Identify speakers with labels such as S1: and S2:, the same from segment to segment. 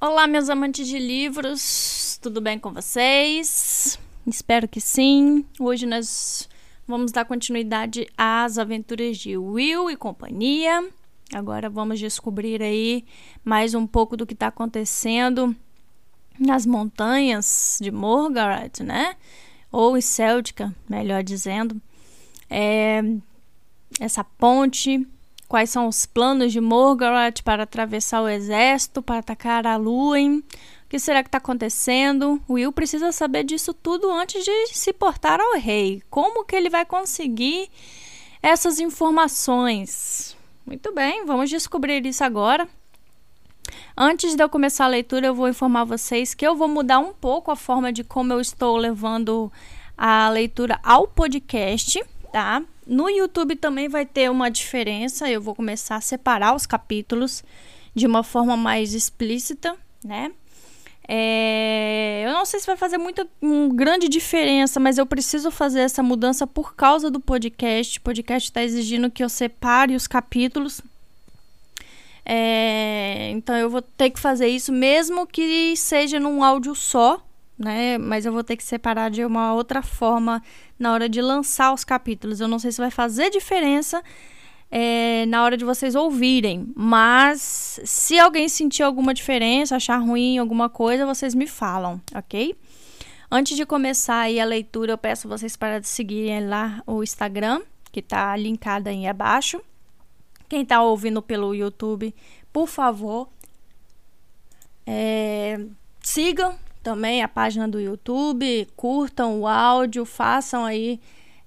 S1: Olá, meus amantes de livros, tudo bem com vocês? Espero que sim. Hoje nós vamos dar continuidade às aventuras de Will e companhia. Agora vamos descobrir aí mais um pouco do que está acontecendo nas montanhas de Morgaret, né? Ou em Celtica, melhor dizendo. É, essa ponte quais são os planos de Morgoth para atravessar o exército, para atacar a Lúen. O que será que está acontecendo? Will precisa saber disso tudo antes de se portar ao rei. Como que ele vai conseguir essas informações? Muito bem, vamos descobrir isso agora. Antes de eu começar a leitura, eu vou informar vocês que eu vou mudar um pouco a forma de como eu estou levando a leitura ao podcast, tá? No YouTube também vai ter uma diferença. Eu vou começar a separar os capítulos de uma forma mais explícita, né? É, eu não sei se vai fazer muita um, grande diferença, mas eu preciso fazer essa mudança por causa do podcast. O podcast está exigindo que eu separe os capítulos. É, então eu vou ter que fazer isso, mesmo que seja num áudio só, né? Mas eu vou ter que separar de uma outra forma na hora de lançar os capítulos. Eu não sei se vai fazer diferença é, na hora de vocês ouvirem, mas se alguém sentir alguma diferença, achar ruim alguma coisa, vocês me falam, ok? Antes de começar aí a leitura, eu peço vocês para seguirem lá o Instagram, que está linkado aí abaixo. Quem está ouvindo pelo YouTube, por favor, é, sigam também a página do YouTube, curtam o áudio, façam aí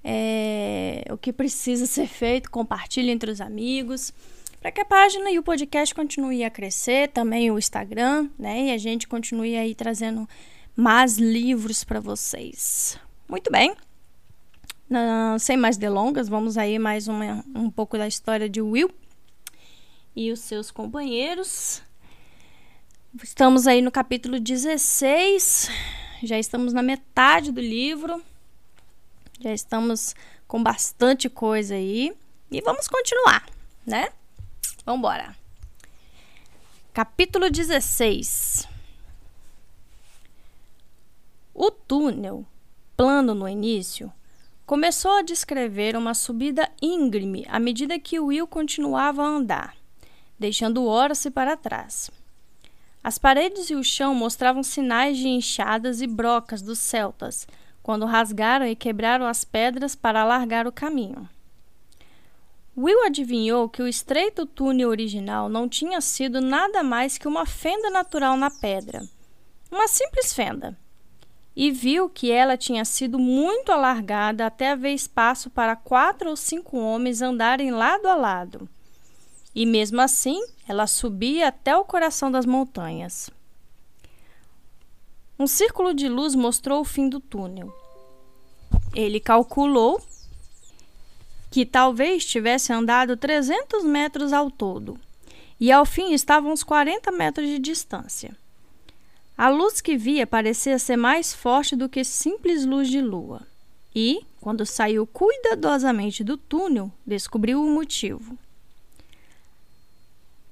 S1: é, o que precisa ser feito, compartilhem entre os amigos, para que a página e o podcast continuem a crescer, também o Instagram, né? E a gente continue aí trazendo mais livros para vocês. Muito bem. Não, sem mais delongas, vamos aí mais uma, um pouco da história de Will e os seus companheiros. Estamos aí no capítulo 16, já estamos na metade do livro, já estamos com bastante coisa aí e vamos continuar, né? Vamos embora. Capítulo 16. O túnel, plano no início, começou a descrever uma subida íngreme à medida que Will continuava a andar, deixando Horace para trás. As paredes e o chão mostravam sinais de enxadas e brocas dos celtas, quando rasgaram e quebraram as pedras para alargar o caminho. Will adivinhou que o estreito túnel original não tinha sido nada mais que uma fenda natural na pedra, uma simples fenda, e viu que ela tinha sido muito alargada até haver espaço para quatro ou cinco homens andarem lado a lado. E mesmo assim, ela subia até o coração das montanhas. Um círculo de luz mostrou o fim do túnel. Ele calculou que talvez tivesse andado 300 metros ao todo, e ao fim estavam uns 40 metros de distância. A luz que via parecia ser mais forte do que simples luz de lua, e, quando saiu cuidadosamente do túnel, descobriu o motivo.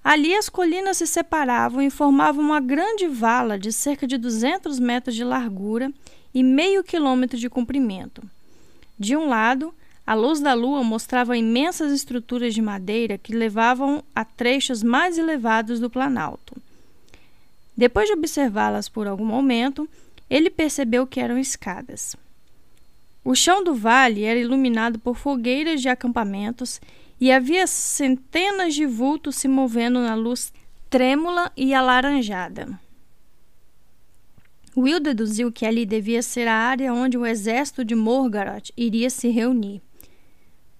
S1: Ali as colinas se separavam e formavam uma grande vala de cerca de 200 metros de largura e meio quilômetro de comprimento. De um lado, a luz da lua mostrava imensas estruturas de madeira que levavam a trechos mais elevados do Planalto. Depois de observá-las por algum momento, ele percebeu que eram escadas. O chão do vale era iluminado por fogueiras de acampamentos e havia centenas de vultos se movendo na luz trêmula e alaranjada. Will deduziu que ali devia ser a área onde o exército de Morgoth iria se reunir.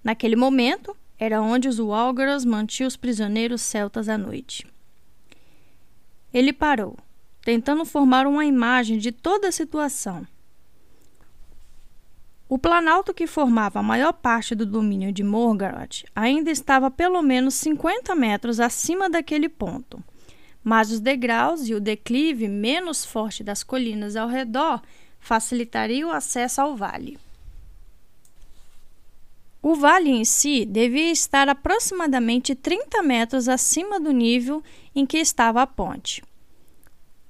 S1: Naquele momento, era onde os Walgaros mantinham os prisioneiros celtas à noite. Ele parou, tentando formar uma imagem de toda a situação. O planalto que formava a maior parte do domínio de Morgoth ainda estava pelo menos 50 metros acima daquele ponto, mas os degraus e o declive menos forte das colinas ao redor facilitariam o acesso ao vale. O vale em si devia estar aproximadamente 30 metros acima do nível em que estava a ponte.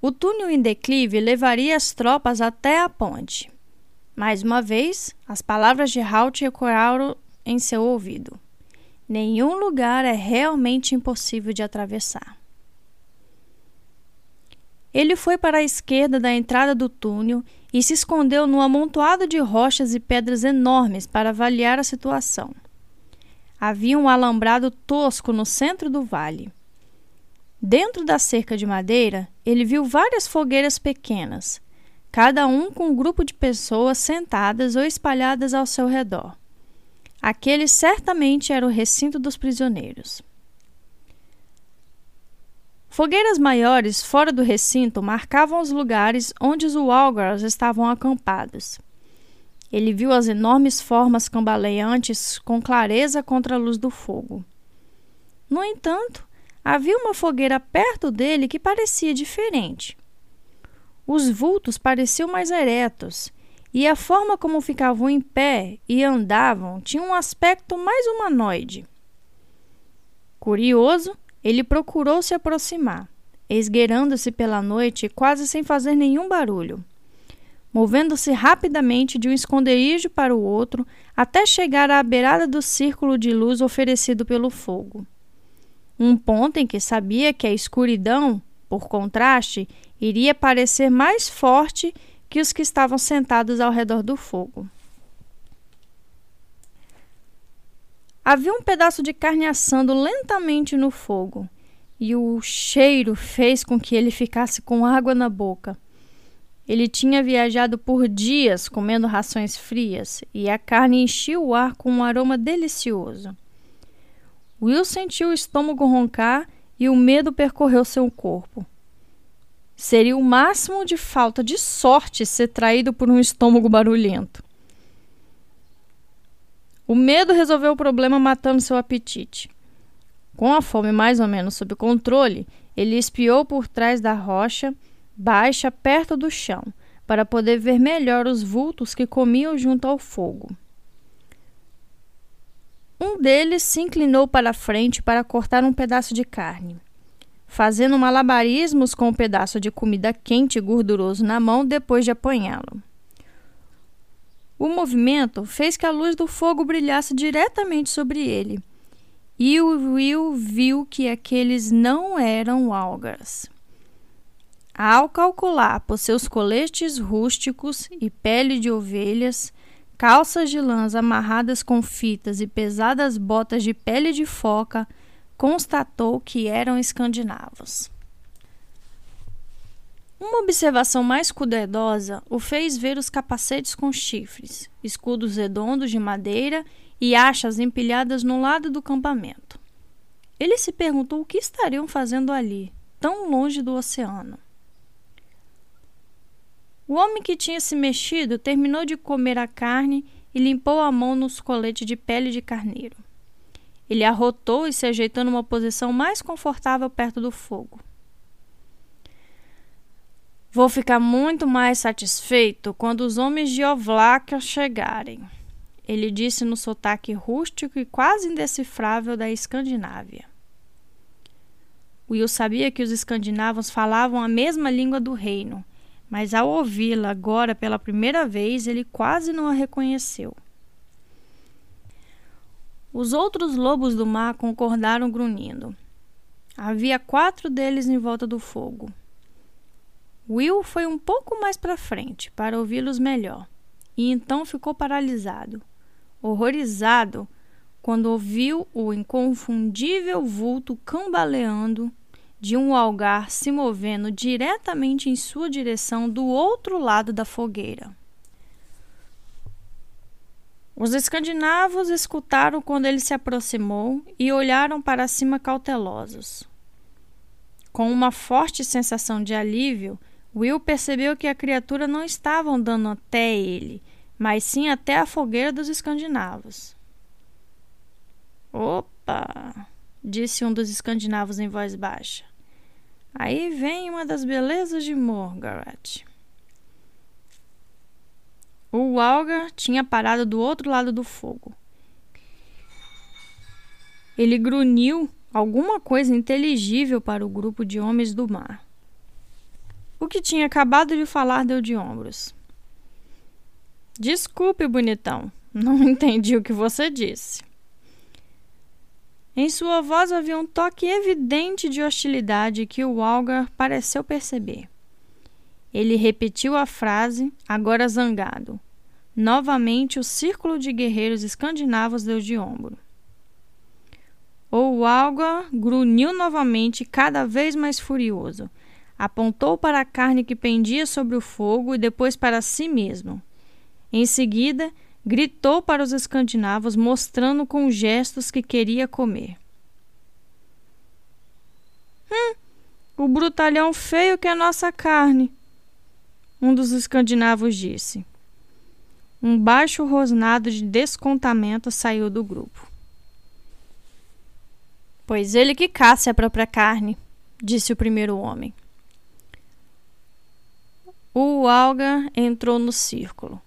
S1: O túnel em declive levaria as tropas até a ponte. Mais uma vez, as palavras de Halt ecoaram em seu ouvido. Nenhum lugar é realmente impossível de atravessar. Ele foi para a esquerda da entrada do túnel e se escondeu num amontoado de rochas e pedras enormes para avaliar a situação. Havia um alambrado tosco no centro do vale. Dentro da cerca de madeira, ele viu várias fogueiras pequenas, cada um com um grupo de pessoas sentadas ou espalhadas ao seu redor. Aquele certamente era o recinto dos prisioneiros. Fogueiras maiores fora do recinto marcavam os lugares onde os Walgars estavam acampados. Ele viu as enormes formas cambaleantes com clareza contra a luz do fogo. No entanto, havia uma fogueira perto dele que parecia diferente. Os vultos pareciam mais eretos, e a forma como ficavam em pé e andavam tinha um aspecto mais humanoide. Curioso, ele procurou se aproximar, esgueirando-se pela noite quase sem fazer nenhum barulho movendo-se rapidamente de um esconderijo para o outro até chegar à beirada do círculo de luz oferecido pelo fogo. Um ponto em que sabia que a escuridão, por contraste, iria parecer mais forte que os que estavam sentados ao redor do fogo. Havia um pedaço de carne assando lentamente no fogo, e o cheiro fez com que ele ficasse com água na boca. Ele tinha viajado por dias comendo rações frias e a carne enchia o ar com um aroma delicioso. Will sentiu o estômago roncar e o medo percorreu seu corpo. Seria o máximo de falta de sorte ser traído por um estômago barulhento. O medo resolveu o problema matando seu apetite. Com a fome mais ou menos sob controle, ele espiou por trás da rocha baixa perto do chão, para poder ver melhor os vultos que comiam junto ao fogo. Um deles se inclinou para a frente para cortar um pedaço de carne. Fazendo malabarismos com um pedaço de comida quente e gorduroso na mão depois de apanhá-lo. O movimento fez que a luz do fogo brilhasse diretamente sobre ele, e o Will viu que aqueles não eram algas. Ao calcular por seus coletes rústicos e pele de ovelhas, calças de lãs amarradas com fitas e pesadas botas de pele de foca, constatou que eram escandinavos. Uma observação mais cuidadosa o fez ver os capacetes com chifres, escudos redondos de madeira e achas empilhadas no lado do campamento. Ele se perguntou o que estariam fazendo ali, tão longe do oceano. O homem que tinha se mexido terminou de comer a carne e limpou a mão nos coletes de pele de carneiro. Ele arrotou e se ajeitou numa posição mais confortável perto do fogo. Vou ficar muito mais satisfeito quando os homens de Ovláquia chegarem, ele disse no sotaque rústico e quase indecifrável da Escandinávia. Will sabia que os escandinavos falavam a mesma língua do reino mas ao ouvi-la agora pela primeira vez, ele quase não a reconheceu. Os outros lobos do mar concordaram grunhindo. Havia quatro deles em volta do fogo. Will foi um pouco mais para frente para ouvi-los melhor, e então ficou paralisado, horrorizado, quando ouviu o inconfundível vulto cambaleando de um algar se movendo diretamente em sua direção do outro lado da fogueira. Os escandinavos escutaram quando ele se aproximou e olharam para cima cautelosos. Com uma forte sensação de alívio, Will percebeu que a criatura não estava andando até ele, mas sim até a fogueira dos escandinavos. Opa! disse um dos escandinavos em voz baixa. Aí vem uma das belezas de Morgaret. O Walger tinha parado do outro lado do fogo. Ele grunhiu alguma coisa inteligível para o grupo de homens do mar. que tinha acabado de falar deu de ombros. Desculpe, bonitão. Não entendi o que você disse. Em sua voz havia um toque evidente de hostilidade que o Algar pareceu perceber. Ele repetiu a frase, agora zangado. Novamente, o círculo de guerreiros escandinavos deu de ombro. O Algar grunhiu novamente, cada vez mais furioso. Apontou para a carne que pendia sobre o fogo e depois para si mesmo. Em seguida, gritou para os escandinavos, mostrando com gestos que queria comer. Hum, o brutalhão feio que é nossa carne, um dos escandinavos disse. Um baixo rosnado de descontamento saiu do grupo. Pois ele que caça a própria carne, disse o primeiro homem. O Alga entrou no círculo.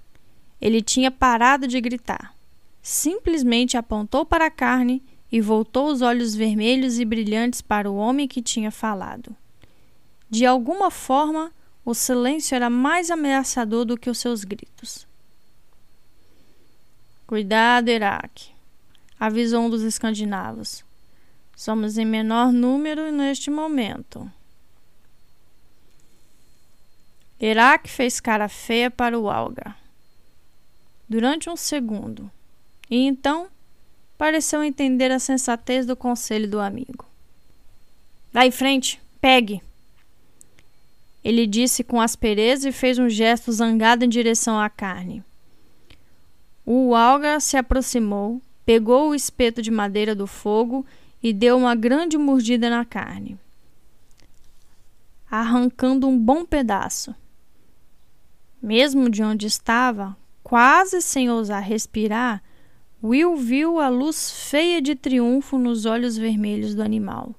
S1: Ele tinha parado de gritar. Simplesmente apontou para a carne e voltou os olhos vermelhos e brilhantes para o homem que tinha falado. De alguma forma, o silêncio era mais ameaçador do que os seus gritos. Cuidado, Iraque, avisou um dos escandinavos. Somos em menor número neste momento. Iraque fez cara feia para o Alga durante um segundo, e então pareceu entender a sensatez do conselho do amigo. Em frente, pegue! Ele disse com aspereza e fez um gesto zangado em direção à carne. O alga se aproximou, pegou o espeto de madeira do fogo e deu uma grande mordida na carne, arrancando um bom pedaço. Mesmo de onde estava, Quase sem ousar respirar, Will viu a luz feia de triunfo nos olhos vermelhos do animal.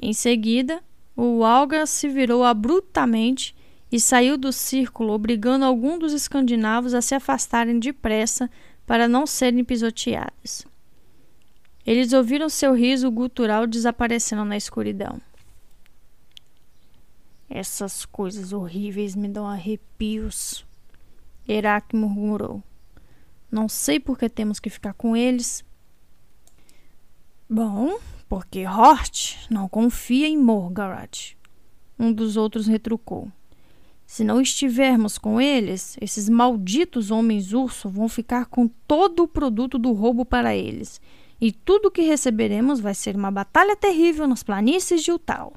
S1: Em seguida, o alga se virou abruptamente e saiu do círculo, obrigando algum dos escandinavos a se afastarem depressa para não serem pisoteados. Eles ouviram seu riso gutural desaparecendo na escuridão. Essas coisas horríveis me dão arrepios, Herak murmurou. Não sei por que temos que ficar com eles. Bom, porque Hort não confia em Morgarat. Um dos outros retrucou. Se não estivermos com eles, esses malditos homens-urso vão ficar com todo o produto do roubo para eles. E tudo o que receberemos vai ser uma batalha terrível nas planícies de Utal.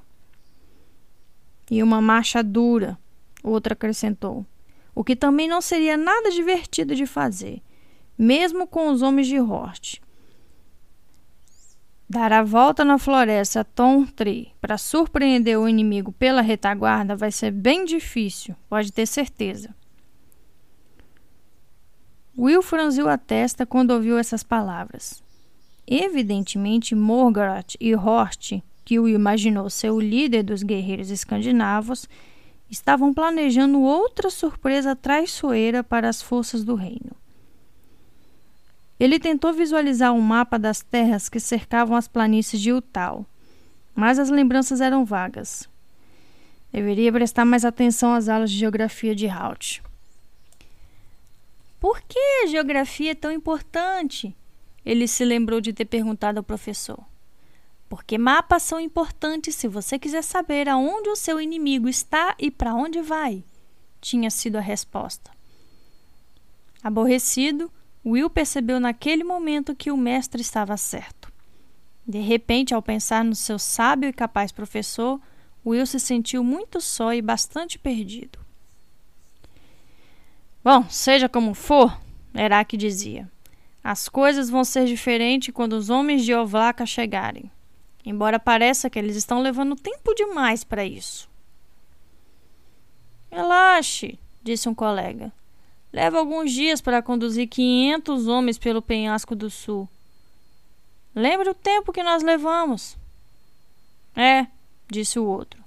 S1: E uma marcha dura, outra acrescentou o que também não seria nada divertido de fazer, mesmo com os homens de Hort. Dar a volta na floresta Tree para surpreender o inimigo pela retaguarda vai ser bem difícil, pode ter certeza. Will franziu a testa quando ouviu essas palavras. Evidentemente, Morgoth e Hort, que o imaginou ser o líder dos guerreiros escandinavos, estavam planejando outra surpresa traiçoeira para as forças do reino. Ele tentou visualizar um mapa das terras que cercavam as planícies de Utal, mas as lembranças eram vagas. Deveria prestar mais atenção às aulas de geografia de Halt. Por que a geografia é tão importante? Ele se lembrou de ter perguntado ao professor porque mapas são importantes se você quiser saber aonde o seu inimigo está e para onde vai, tinha sido a resposta. Aborrecido, Will percebeu naquele momento que o mestre estava certo. De repente, ao pensar no seu sábio e capaz professor, Will se sentiu muito só e bastante perdido. Bom, seja como for, Herak dizia, as coisas vão ser diferentes quando os homens de Ovlaka chegarem embora pareça que eles estão levando tempo demais para isso. Relaxe, disse um colega. Leva alguns dias para conduzir 500 homens pelo penhasco do sul. Lembra o tempo que nós levamos? É, disse o outro.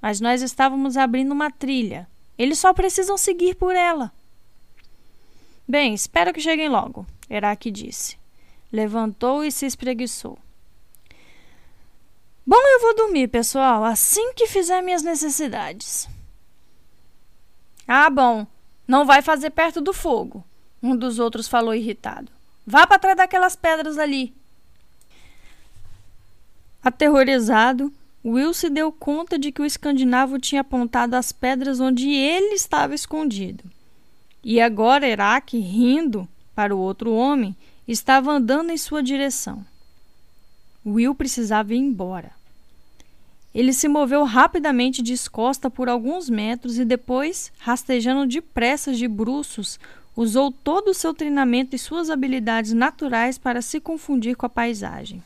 S1: Mas nós estávamos abrindo uma trilha. Eles só precisam seguir por ela. Bem, espero que cheguem logo, Herak disse. Levantou e se espreguiçou. Bom, eu vou dormir, pessoal, assim que fizer minhas necessidades. Ah, bom, não vai fazer perto do fogo, um dos outros falou irritado. Vá para trás daquelas pedras ali. Aterrorizado, Will se deu conta de que o escandinavo tinha apontado as pedras onde ele estava escondido. E agora Herak, rindo para o outro homem, estava andando em sua direção. Will precisava ir embora. Ele se moveu rapidamente descosta por alguns metros e depois, rastejando depressa de bruços, usou todo o seu treinamento e suas habilidades naturais para se confundir com a paisagem.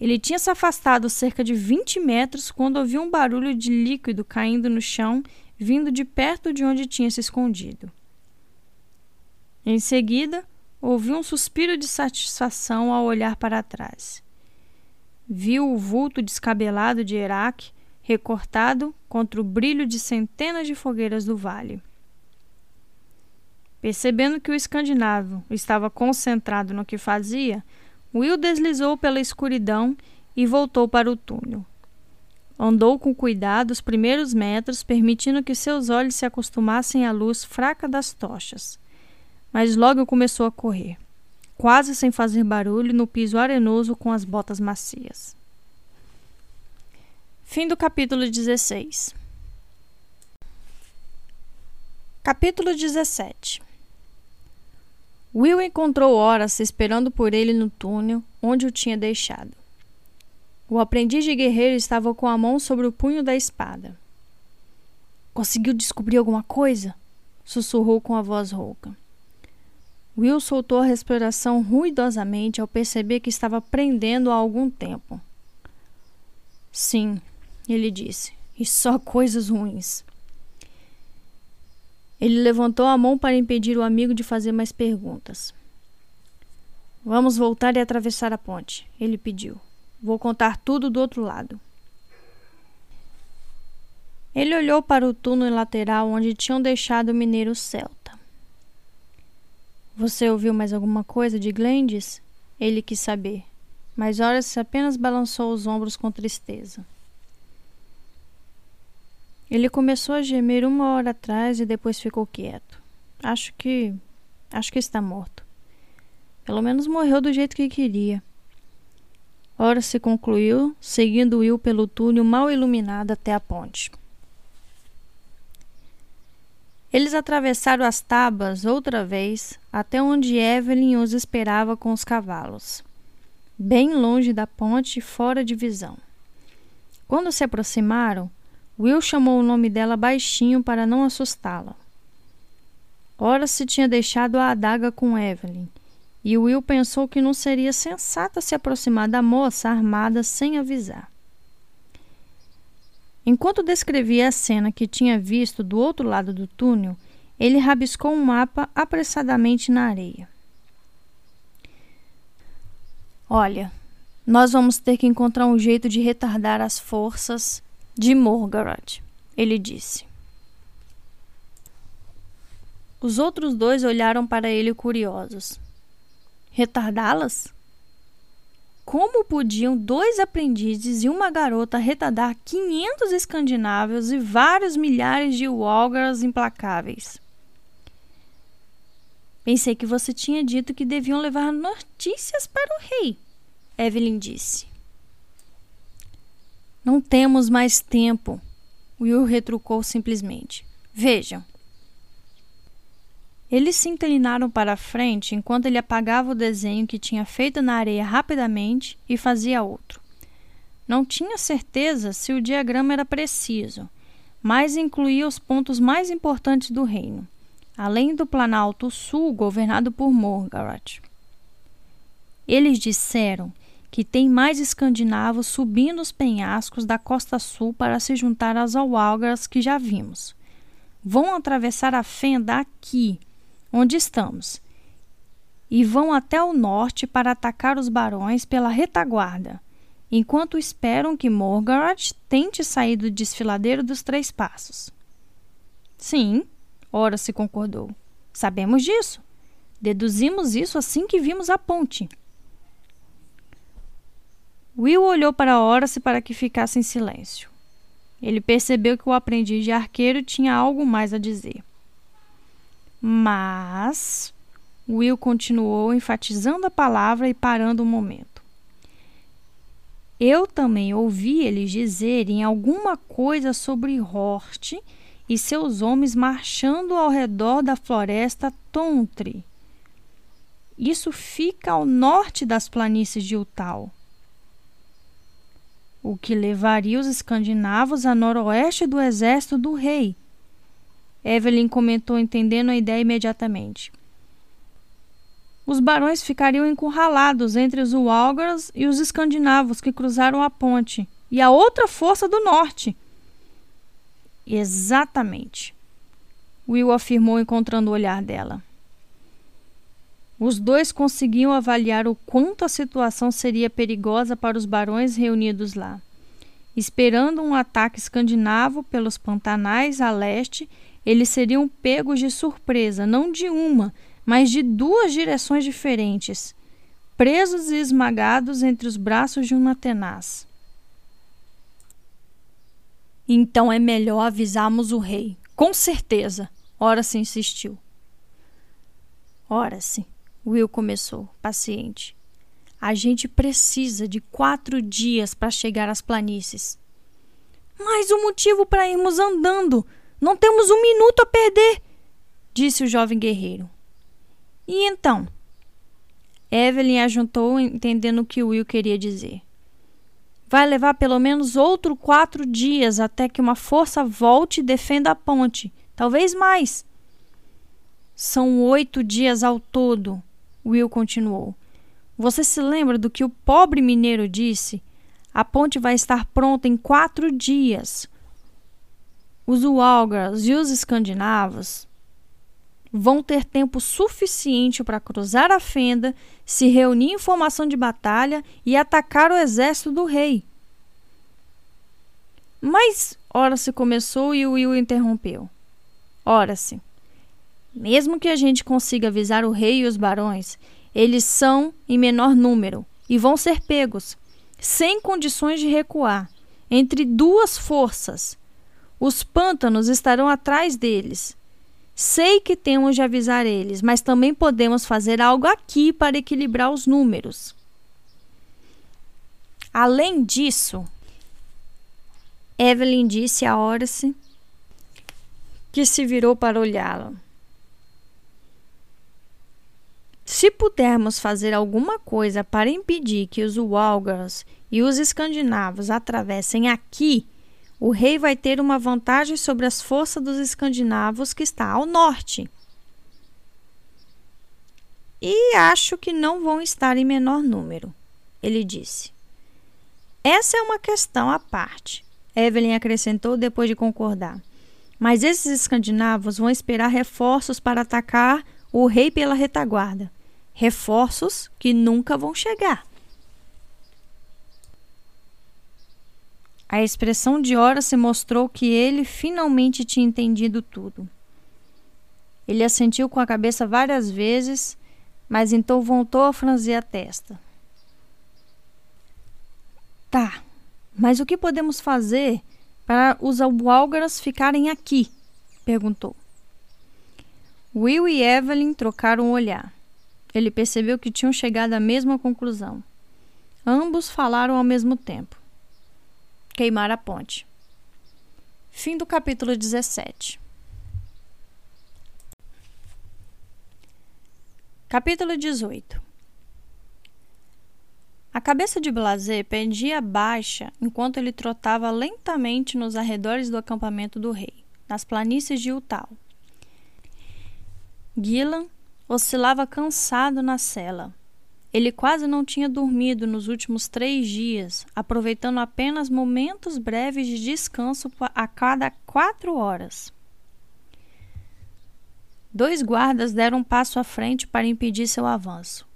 S1: Ele tinha se afastado cerca de 20 metros quando ouviu um barulho de líquido caindo no chão, vindo de perto de onde tinha se escondido. Em seguida, ouviu um suspiro de satisfação ao olhar para trás. Viu o vulto descabelado de Herak recortado contra o brilho de centenas de fogueiras do vale. Percebendo que o escandinavo estava concentrado no que fazia, Will deslizou pela escuridão e voltou para o túnel. Andou com cuidado os primeiros metros, permitindo que seus olhos se acostumassem à luz fraca das tochas. Mas logo começou a correr, quase sem fazer barulho, no piso arenoso com as botas macias. Fim do capítulo 16. Capítulo 17 Will encontrou Horace esperando por ele no túnel onde o tinha deixado. O aprendiz de guerreiro estava com a mão sobre o punho da espada. Conseguiu descobrir alguma coisa? sussurrou com a voz rouca. Will soltou a respiração ruidosamente ao perceber que estava prendendo há algum tempo. Sim, ele disse, e só coisas ruins. Ele levantou a mão para impedir o amigo de fazer mais perguntas. Vamos voltar e atravessar a ponte, ele pediu. Vou contar tudo do outro lado. Ele olhou para o túnel lateral onde tinham deixado o mineiro celta. Você ouviu mais alguma coisa de Glendes? Ele quis saber, mas Horace apenas balançou os ombros com tristeza. Ele começou a gemer uma hora atrás e depois ficou quieto. Acho que. Acho que está morto. Pelo menos morreu do jeito que queria. Ora se concluiu, seguindo Will pelo túnel mal iluminado até a ponte. Eles atravessaram as tabas outra vez até onde Evelyn os esperava com os cavalos, bem longe da ponte fora de visão. Quando se aproximaram, Will chamou o nome dela baixinho para não assustá-la. Ora se tinha deixado a adaga com Evelyn, e Will pensou que não seria sensato se aproximar da moça armada sem avisar. Enquanto descrevia a cena que tinha visto do outro lado do túnel, ele rabiscou um mapa apressadamente na areia. Olha, nós vamos ter que encontrar um jeito de retardar as forças de Morgoth, ele disse. Os outros dois olharam para ele curiosos. Retardá-las? Como podiam dois aprendizes e uma garota retardar 500 escandinavos e vários milhares de Walgars implacáveis? Pensei que você tinha dito que deviam levar notícias para o rei, Evelyn disse. Não temos mais tempo, Will retrucou simplesmente. Vejam. Eles se inclinaram para a frente enquanto ele apagava o desenho que tinha feito na areia rapidamente e fazia outro. Não tinha certeza se o diagrama era preciso, mas incluía os pontos mais importantes do reino, além do Planalto Sul governado por Morgoth. Eles disseram que tem mais escandinavos subindo os penhascos da costa sul para se juntar às Awalgars que já vimos. Vão atravessar a fenda aqui, onde estamos, e vão até o norte para atacar os barões pela retaguarda, enquanto esperam que Morgoth tente sair do desfiladeiro dos Três Passos. Sim, ora se concordou. Sabemos disso. Deduzimos isso assim que vimos a ponte. Will olhou para Horace para que ficasse em silêncio. Ele percebeu que o aprendiz de arqueiro tinha algo mais a dizer. Mas Will continuou enfatizando a palavra e parando um momento. Eu também ouvi eles dizerem alguma coisa sobre Hort e seus homens marchando ao redor da floresta Tontre. Isso fica ao norte das planícies de Utal, o que levaria os escandinavos a noroeste do exército do rei. Evelyn comentou, entendendo a ideia imediatamente. Os barões ficariam encurralados entre os Walgars e os escandinavos que cruzaram a ponte, e a outra força do norte. Exatamente. Will afirmou, encontrando o olhar dela. Os dois conseguiam avaliar o quanto a situação seria perigosa para os barões reunidos lá. Esperando um ataque escandinavo pelos pantanais a leste, eles seriam pegos de surpresa, não de uma, mas de duas direções diferentes, presos e esmagados entre os braços de uma tenaz. Então é melhor avisarmos o rei. Com certeza. Ora se insistiu. Ora se. Will começou, paciente. A gente precisa de quatro dias para chegar às planícies. Mais um motivo para irmos andando. Não temos um minuto a perder, disse o jovem guerreiro. E então? Evelyn ajuntou, entendendo o que Will queria dizer. Vai levar pelo menos outro quatro dias até que uma força volte e defenda a ponte. Talvez mais. São oito dias ao todo, Will continuou. Você se lembra do que o pobre mineiro disse? A ponte vai estar pronta em quatro dias. Os Walgars e os escandinavos vão ter tempo suficiente para cruzar a fenda, se reunir em formação de batalha e atacar o exército do rei. Mas ora se começou e o Will interrompeu. Ora se. Mesmo que a gente consiga avisar o rei e os barões, eles são em menor número e vão ser pegos, sem condições de recuar, entre duas forças. Os pântanos estarão atrás deles Sei que temos de avisar eles, mas também podemos fazer algo aqui para equilibrar os números. Além disso, Evelyn disse a Horace, que se virou para olhá-la. Se pudermos fazer alguma coisa para impedir que os Walgars e os escandinavos atravessem aqui, o rei vai ter uma vantagem sobre as forças dos escandinavos que está ao norte. E acho que não vão estar em menor número, ele disse. Essa é uma questão à parte, Evelyn acrescentou depois de concordar. Mas esses escandinavos vão esperar reforços para atacar o rei pela retaguarda. Reforços que nunca vão chegar. A expressão de se mostrou que ele finalmente tinha entendido tudo. Ele assentiu com a cabeça várias vezes, mas então voltou a franzir a testa. Tá, mas o que podemos fazer para os albálgaras ficarem aqui? perguntou. Will e Evelyn trocaram um olhar. Ele percebeu que tinham chegado à mesma conclusão. Ambos falaram ao mesmo tempo queimar a ponte. Fim do capítulo 17. Capítulo 18 A cabeça de Blasé pendia baixa enquanto ele trotava lentamente nos arredores do acampamento do rei, nas planícies de Utal. Gillan oscilava cansado na cela, ele quase não tinha dormido nos últimos três dias, aproveitando apenas momentos breves de descanso a cada quatro horas. Dois guardas deram um passo à frente para impedir seu avanço,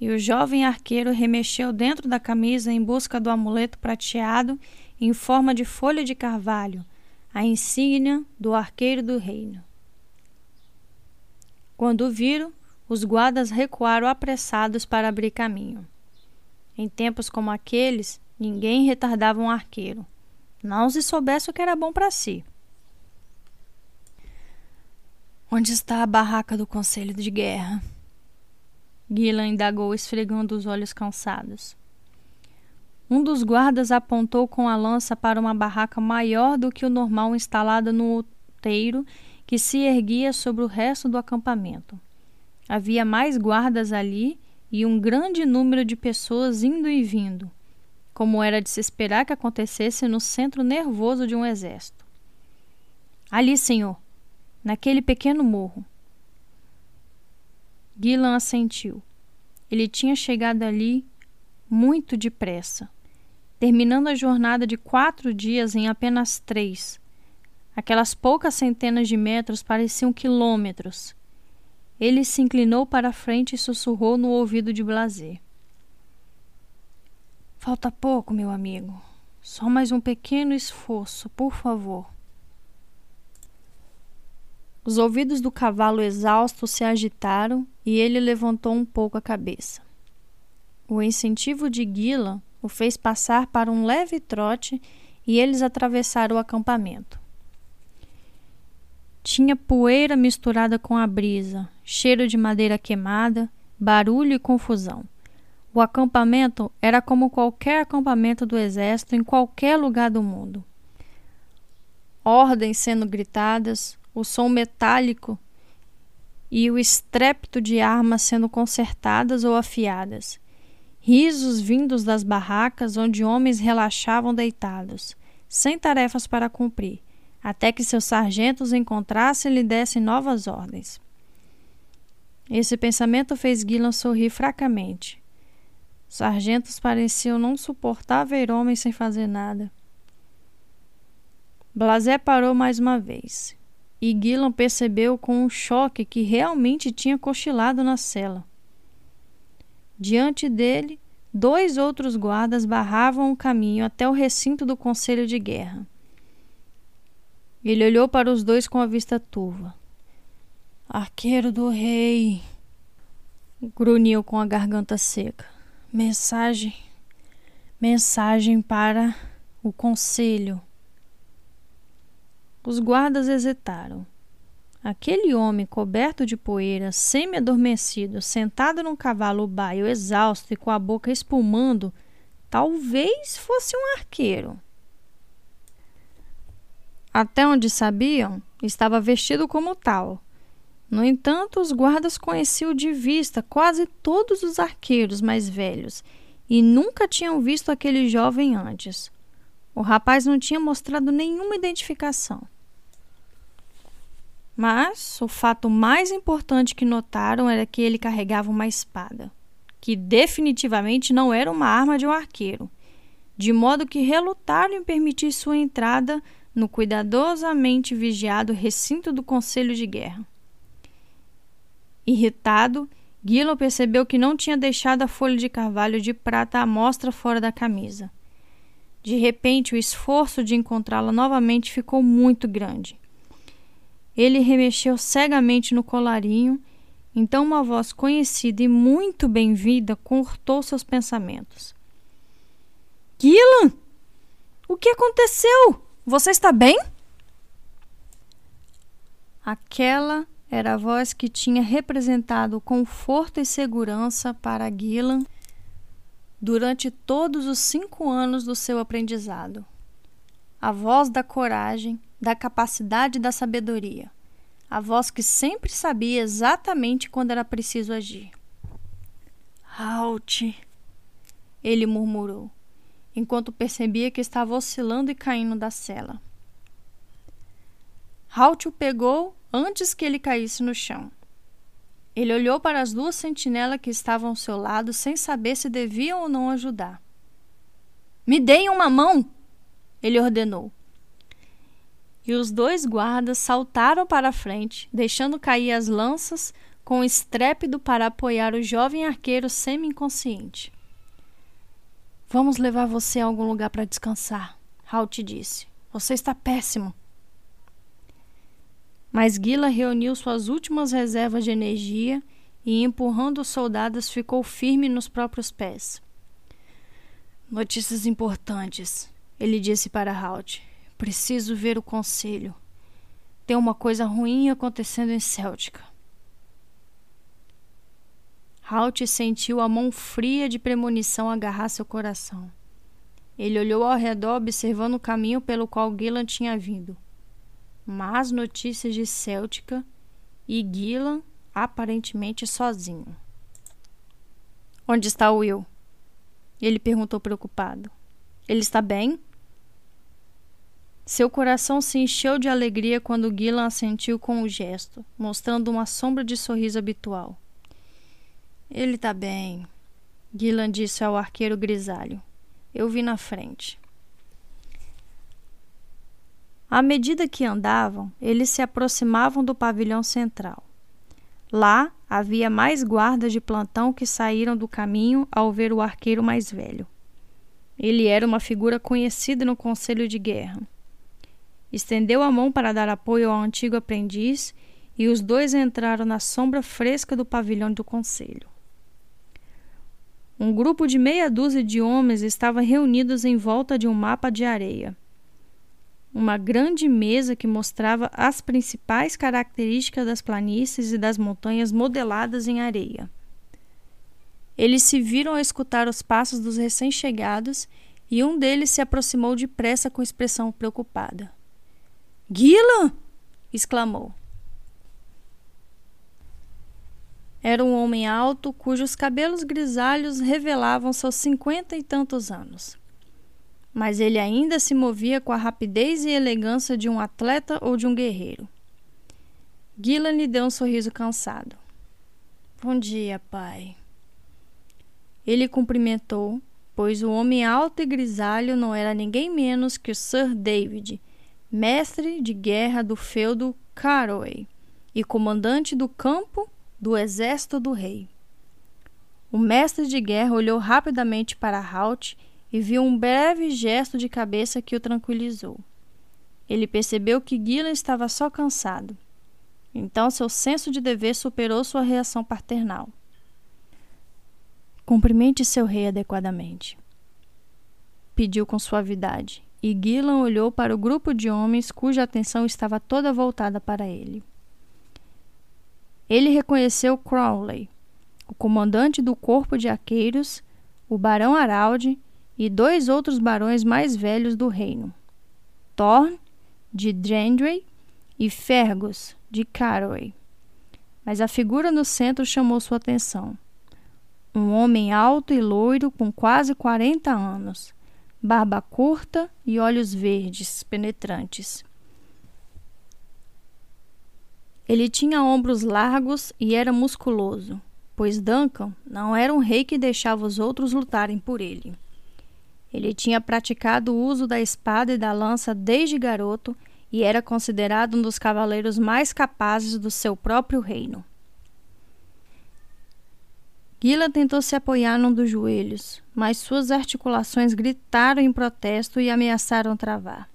S1: e o jovem arqueiro remexeu dentro da camisa em busca do amuleto prateado em forma de folha de carvalho, a insígnia do arqueiro do reino. Quando o viram, os guardas recuaram apressados para abrir caminho. Em tempos como aqueles, ninguém retardava um arqueiro. não se soubesse o que era bom para si. Onde está a barraca do conselho de guerra? Gillan indagou, esfregando os olhos cansados. Um dos guardas apontou com a lança para uma barraca maior do que o normal instalada no outeiro que se erguia sobre o resto do acampamento. Havia mais guardas ali e um grande número de pessoas indo e vindo, como era de se esperar que acontecesse no centro nervoso de um exército. Ali, senhor, naquele pequeno morro. Gillan assentiu. Ele tinha chegado ali muito depressa, terminando a jornada de quatro dias em apenas três. Aquelas poucas centenas de metros pareciam quilômetros. Ele se inclinou para a frente e sussurrou no ouvido de Blazer. Falta pouco, meu amigo. Só mais um pequeno esforço, por favor. Os ouvidos do cavalo exausto se agitaram e ele levantou um pouco a cabeça. O incentivo de Guila o fez passar para um leve trote e eles atravessaram o acampamento. Tinha poeira misturada com a brisa, cheiro de madeira queimada, barulho e confusão. O acampamento era como qualquer acampamento do exército em qualquer lugar do mundo. Ordens sendo gritadas, o som metálico e o estrépito de armas sendo consertadas ou afiadas. Risos vindos das barracas onde homens relaxavam deitados, sem tarefas para cumprir, até que seus sargentos encontrassem e lhe dessem novas ordens. Esse pensamento fez Gillan sorrir fracamente. Sargentos pareciam não suportar ver homens sem fazer nada. Blasé parou mais uma vez e Gillan percebeu com um choque que realmente tinha cochilado na cela. Diante dele, dois outros guardas barravam o caminho até o recinto do conselho de guerra. Ele olhou para os dois com a vista turva. Arqueiro do rei, grunhiu com a garganta seca. Mensagem, mensagem para o conselho. Os guardas hesitaram. Aquele homem coberto de poeira, semi-adormecido, sentado num cavalo baio exausto e com a boca espumando, talvez fosse um arqueiro. Até onde sabiam, estava vestido como tal. No entanto, os guardas conheciam de vista quase todos os arqueiros mais velhos e nunca tinham visto aquele jovem antes. O rapaz não tinha mostrado nenhuma identificação. Mas o fato mais importante que notaram era que ele carregava uma espada, que definitivamente não era uma arma de um arqueiro, de modo que relutaram em permitir sua entrada no cuidadosamente vigiado recinto do Conselho de Guerra. Irritado, Guilo percebeu que não tinha deixado a folha de carvalho de prata à mostra fora da camisa. De repente, o esforço de encontrá-la novamente ficou muito grande. Ele remexeu cegamente no colarinho, então uma voz conhecida e muito bem-vinda cortou seus pensamentos. Gillan! O que aconteceu? Você está bem? Aquela era a voz que tinha representado conforto e segurança para Gillan durante todos os cinco anos do seu aprendizado. A voz da coragem, da capacidade e da sabedoria. A voz que sempre sabia exatamente quando era preciso agir. Halt! Ele murmurou, enquanto percebia que estava oscilando e caindo da cela. Halt o pegou antes que ele caísse no chão. Ele olhou para as duas sentinelas que estavam ao seu lado sem saber se deviam ou não ajudar. Me deem uma mão! Ele ordenou e os dois guardas saltaram para a frente, deixando cair as lanças com estrépito para apoiar o jovem arqueiro semi-inconsciente. Vamos levar você a algum lugar para descansar, Halt disse. Você está péssimo. Mas Gila reuniu suas últimas reservas de energia e, empurrando os soldados, ficou firme nos próprios pés. Notícias importantes, ele disse para Halt. Preciso ver o conselho. Tem uma coisa ruim acontecendo em Céltica. Halt sentiu a mão fria de premonição agarrar seu coração. Ele olhou ao redor, observando o caminho pelo qual Gillan tinha vindo. Más notícias de Céltica e Gillan aparentemente sozinho. Onde está Will? Ele perguntou preocupado. Ele está bem? Seu coração se encheu de alegria quando Gillan assentiu com o gesto, mostrando uma sombra de sorriso habitual. Ele está bem, Gillan disse ao arqueiro grisalho. Eu vi na frente. À medida que andavam, eles se aproximavam do pavilhão central. Lá havia mais guardas de plantão que saíram do caminho ao ver o arqueiro mais velho. Ele era uma figura conhecida no conselho de guerra. Estendeu a mão para dar apoio ao antigo aprendiz e os dois entraram na sombra fresca do pavilhão do conselho. Um grupo de meia dúzia de homens estava reunidos em volta de um mapa de areia. Uma grande mesa que mostrava as principais características das planícies e das montanhas modeladas em areia. Eles se viram a escutar os passos dos recém-chegados e um deles se aproximou depressa com expressão preocupada. Gila! exclamou. Era um homem alto cujos cabelos grisalhos revelavam seus cinquenta e tantos anos. Mas ele ainda se movia com a rapidez e elegância de um atleta ou de um guerreiro. Gila lhe deu um sorriso cansado. Bom dia, pai. Ele cumprimentou, pois o homem alto e grisalho não era ninguém menos que o Sir David, mestre de guerra do feudo Caroe e comandante do campo do exército do rei. O mestre de guerra olhou rapidamente para Halt e viu um breve gesto de cabeça que o tranquilizou. Ele percebeu que Gillan estava só cansado. Então seu senso de dever superou sua reação paternal. Cumprimente seu rei adequadamente. Pediu com suavidade, e Gillan olhou para o grupo de homens cuja atenção estava toda voltada para ele. Ele reconheceu Crowley, o comandante do corpo de arqueiros, o barão Araldi e dois outros barões mais velhos do reino, Thorn, de Drendrey, e Fergus, de Carroway. Mas a figura no centro chamou sua atenção. Um homem alto e loiro com quase 40 anos, barba curta e olhos verdes penetrantes. Ele tinha ombros largos e era musculoso, pois Duncan não era um rei que deixava os outros lutarem por ele. Ele tinha praticado o uso da espada e da lança desde garoto e era considerado um dos cavaleiros mais capazes do seu próprio reino. Gila tentou se apoiar num dos joelhos, mas suas articulações gritaram em protesto e ameaçaram travar.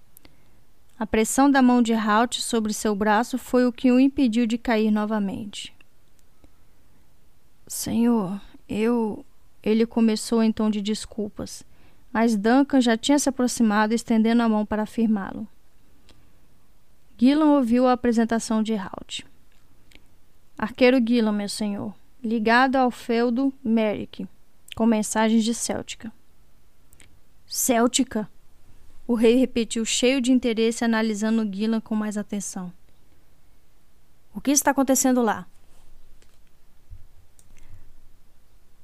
S1: A pressão da mão de Halt sobre seu braço foi o que o impediu de cair novamente. Senhor, eu. Ele começou em tom de desculpas, mas Duncan já tinha se aproximado, estendendo a mão para afirmá-lo. Gillan ouviu a apresentação de Halt. Arqueiro Gillan, meu senhor, ligado ao feudo Merrick, com mensagens de Céltica. Céltica? O rei repetiu, cheio de interesse, analisando Gillan com mais atenção. O que está acontecendo lá?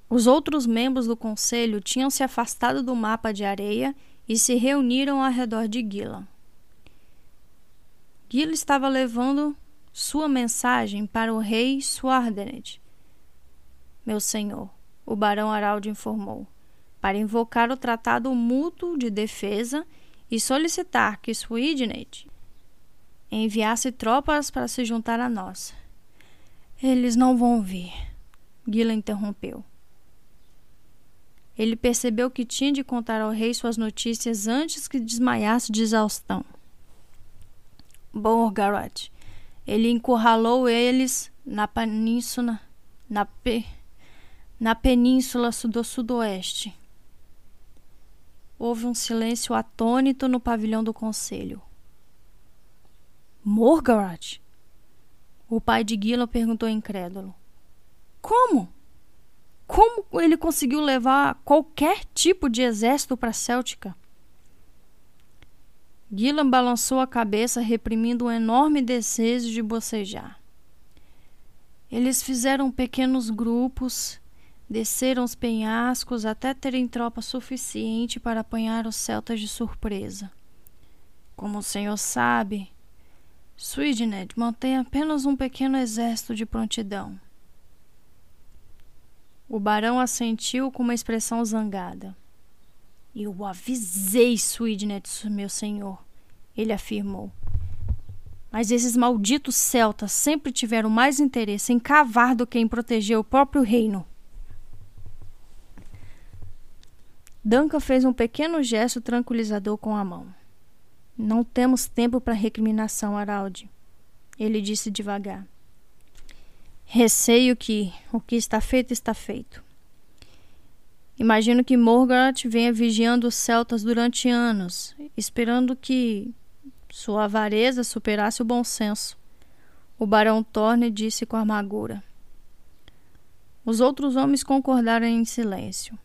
S1: Os outros membros do conselho tinham se afastado do mapa de areia e se reuniram ao redor de Gillan. Gillan estava levando sua mensagem para o rei Suardenet. Meu senhor, o barão Araldo informou, para invocar o tratado mútuo de defesa e solicitar que Swidnet enviasse tropas para se juntar a nós. Eles não vão vir, Gila interrompeu. Ele percebeu que tinha de contar ao rei suas notícias antes que desmaiasse de exaustão. Bom, Garrett, ele encurralou eles na península, na, pe, na península do sudoeste houve um silêncio atônito no pavilhão do conselho. Morgarat? O pai de Gillan perguntou incrédulo. Como? Como ele conseguiu levar qualquer tipo de exército para Céltica? Gillan balançou a cabeça, reprimindo um enorme desejo de bocejar. Eles fizeram pequenos grupos, desceram os penhascos até terem tropa suficiente para apanhar os celtas de surpresa. Como o senhor sabe, Swidned mantém apenas um pequeno exército de prontidão. O barão assentiu com uma expressão zangada. Eu avisei Swidned, meu senhor, ele afirmou. Mas esses malditos celtas sempre tiveram mais interesse em cavar do que em proteger o próprio reino. Duncan fez um pequeno gesto tranquilizador com a mão. Não temos tempo para recriminação, Araldi. Ele disse devagar. Receio que o que está feito está feito. Imagino que Morgoth venha vigiando os celtas durante anos, esperando que sua avareza superasse o bom senso. O barão Thorne disse com amargura. Os outros homens concordaram em silêncio.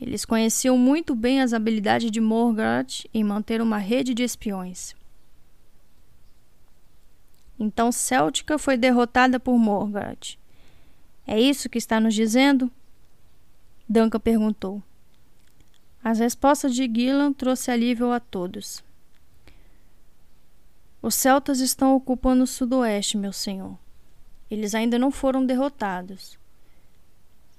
S1: Eles conheciam muito bem as habilidades de Morgoth em manter uma rede de espiões. Então Céltica foi derrotada por Morgoth. É isso que está nos dizendo? Duncan perguntou. As respostas de Gillan trouxe alívio a todos. Os celtas estão ocupando o sudoeste, meu senhor. Eles ainda não foram derrotados.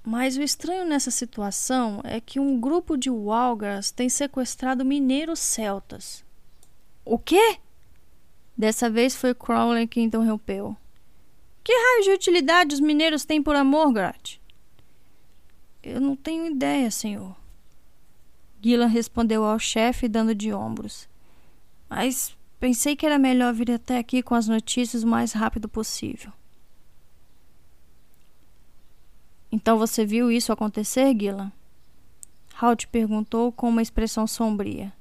S1: Mas o estranho nessa situação é que um grupo de Walgars tem sequestrado mineiros celtas. O quê? Dessa vez foi Crowley que interrompeu. Que raio de utilidade os mineiros têm por amor, Grat? Eu não tenho ideia, senhor. Gillan respondeu ao chefe, dando de ombros. Mas pensei que era melhor vir até aqui com as notícias o mais rápido possível. Então você viu isso acontecer, Gillan? Halt perguntou com uma expressão sombria,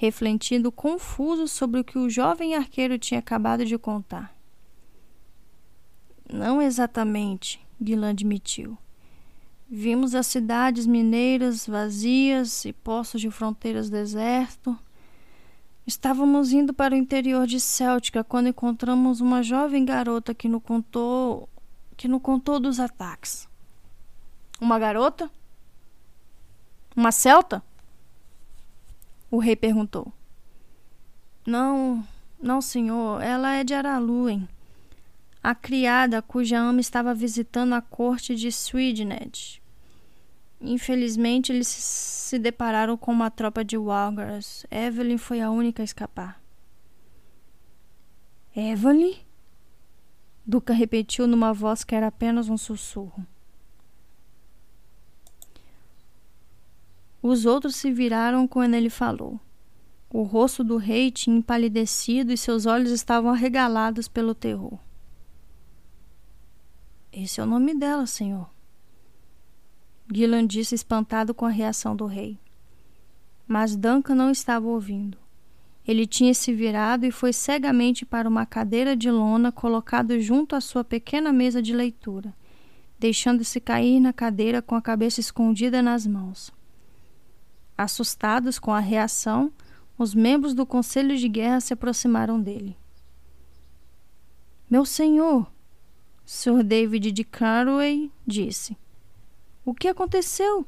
S1: refletindo confuso sobre o que o jovem arqueiro tinha acabado de contar. Não exatamente, Gillan admitiu. Vimos as cidades mineiras vazias e postos de fronteiras deserto. Estávamos indo para o interior de Céltica quando encontramos uma jovem garota que nos contou que nos contou dos ataques. Uma garota? Uma celta? O rei perguntou. Não, não, senhor. Ela é de Araluen. A criada cuja ama estava visitando a corte de Swidned. Infelizmente, eles se depararam com uma tropa de Walgars. Evelyn foi a única a escapar. Evelyn? Duca repetiu numa voz que era apenas um sussurro. Os outros se viraram quando ele falou. O rosto do rei tinha empalidecido e seus olhos estavam arregalados pelo terror. Esse é o nome dela, senhor. Gillan disse espantado com a reação do rei. Mas Duncan não estava ouvindo. Ele tinha se virado e foi cegamente para uma cadeira de lona colocada junto à sua pequena mesa de leitura, deixando-se cair na cadeira com a cabeça escondida nas mãos. Assustados com a reação, os membros do conselho de guerra se aproximaram dele. Meu senhor, Sr. David de Carway disse. O que aconteceu?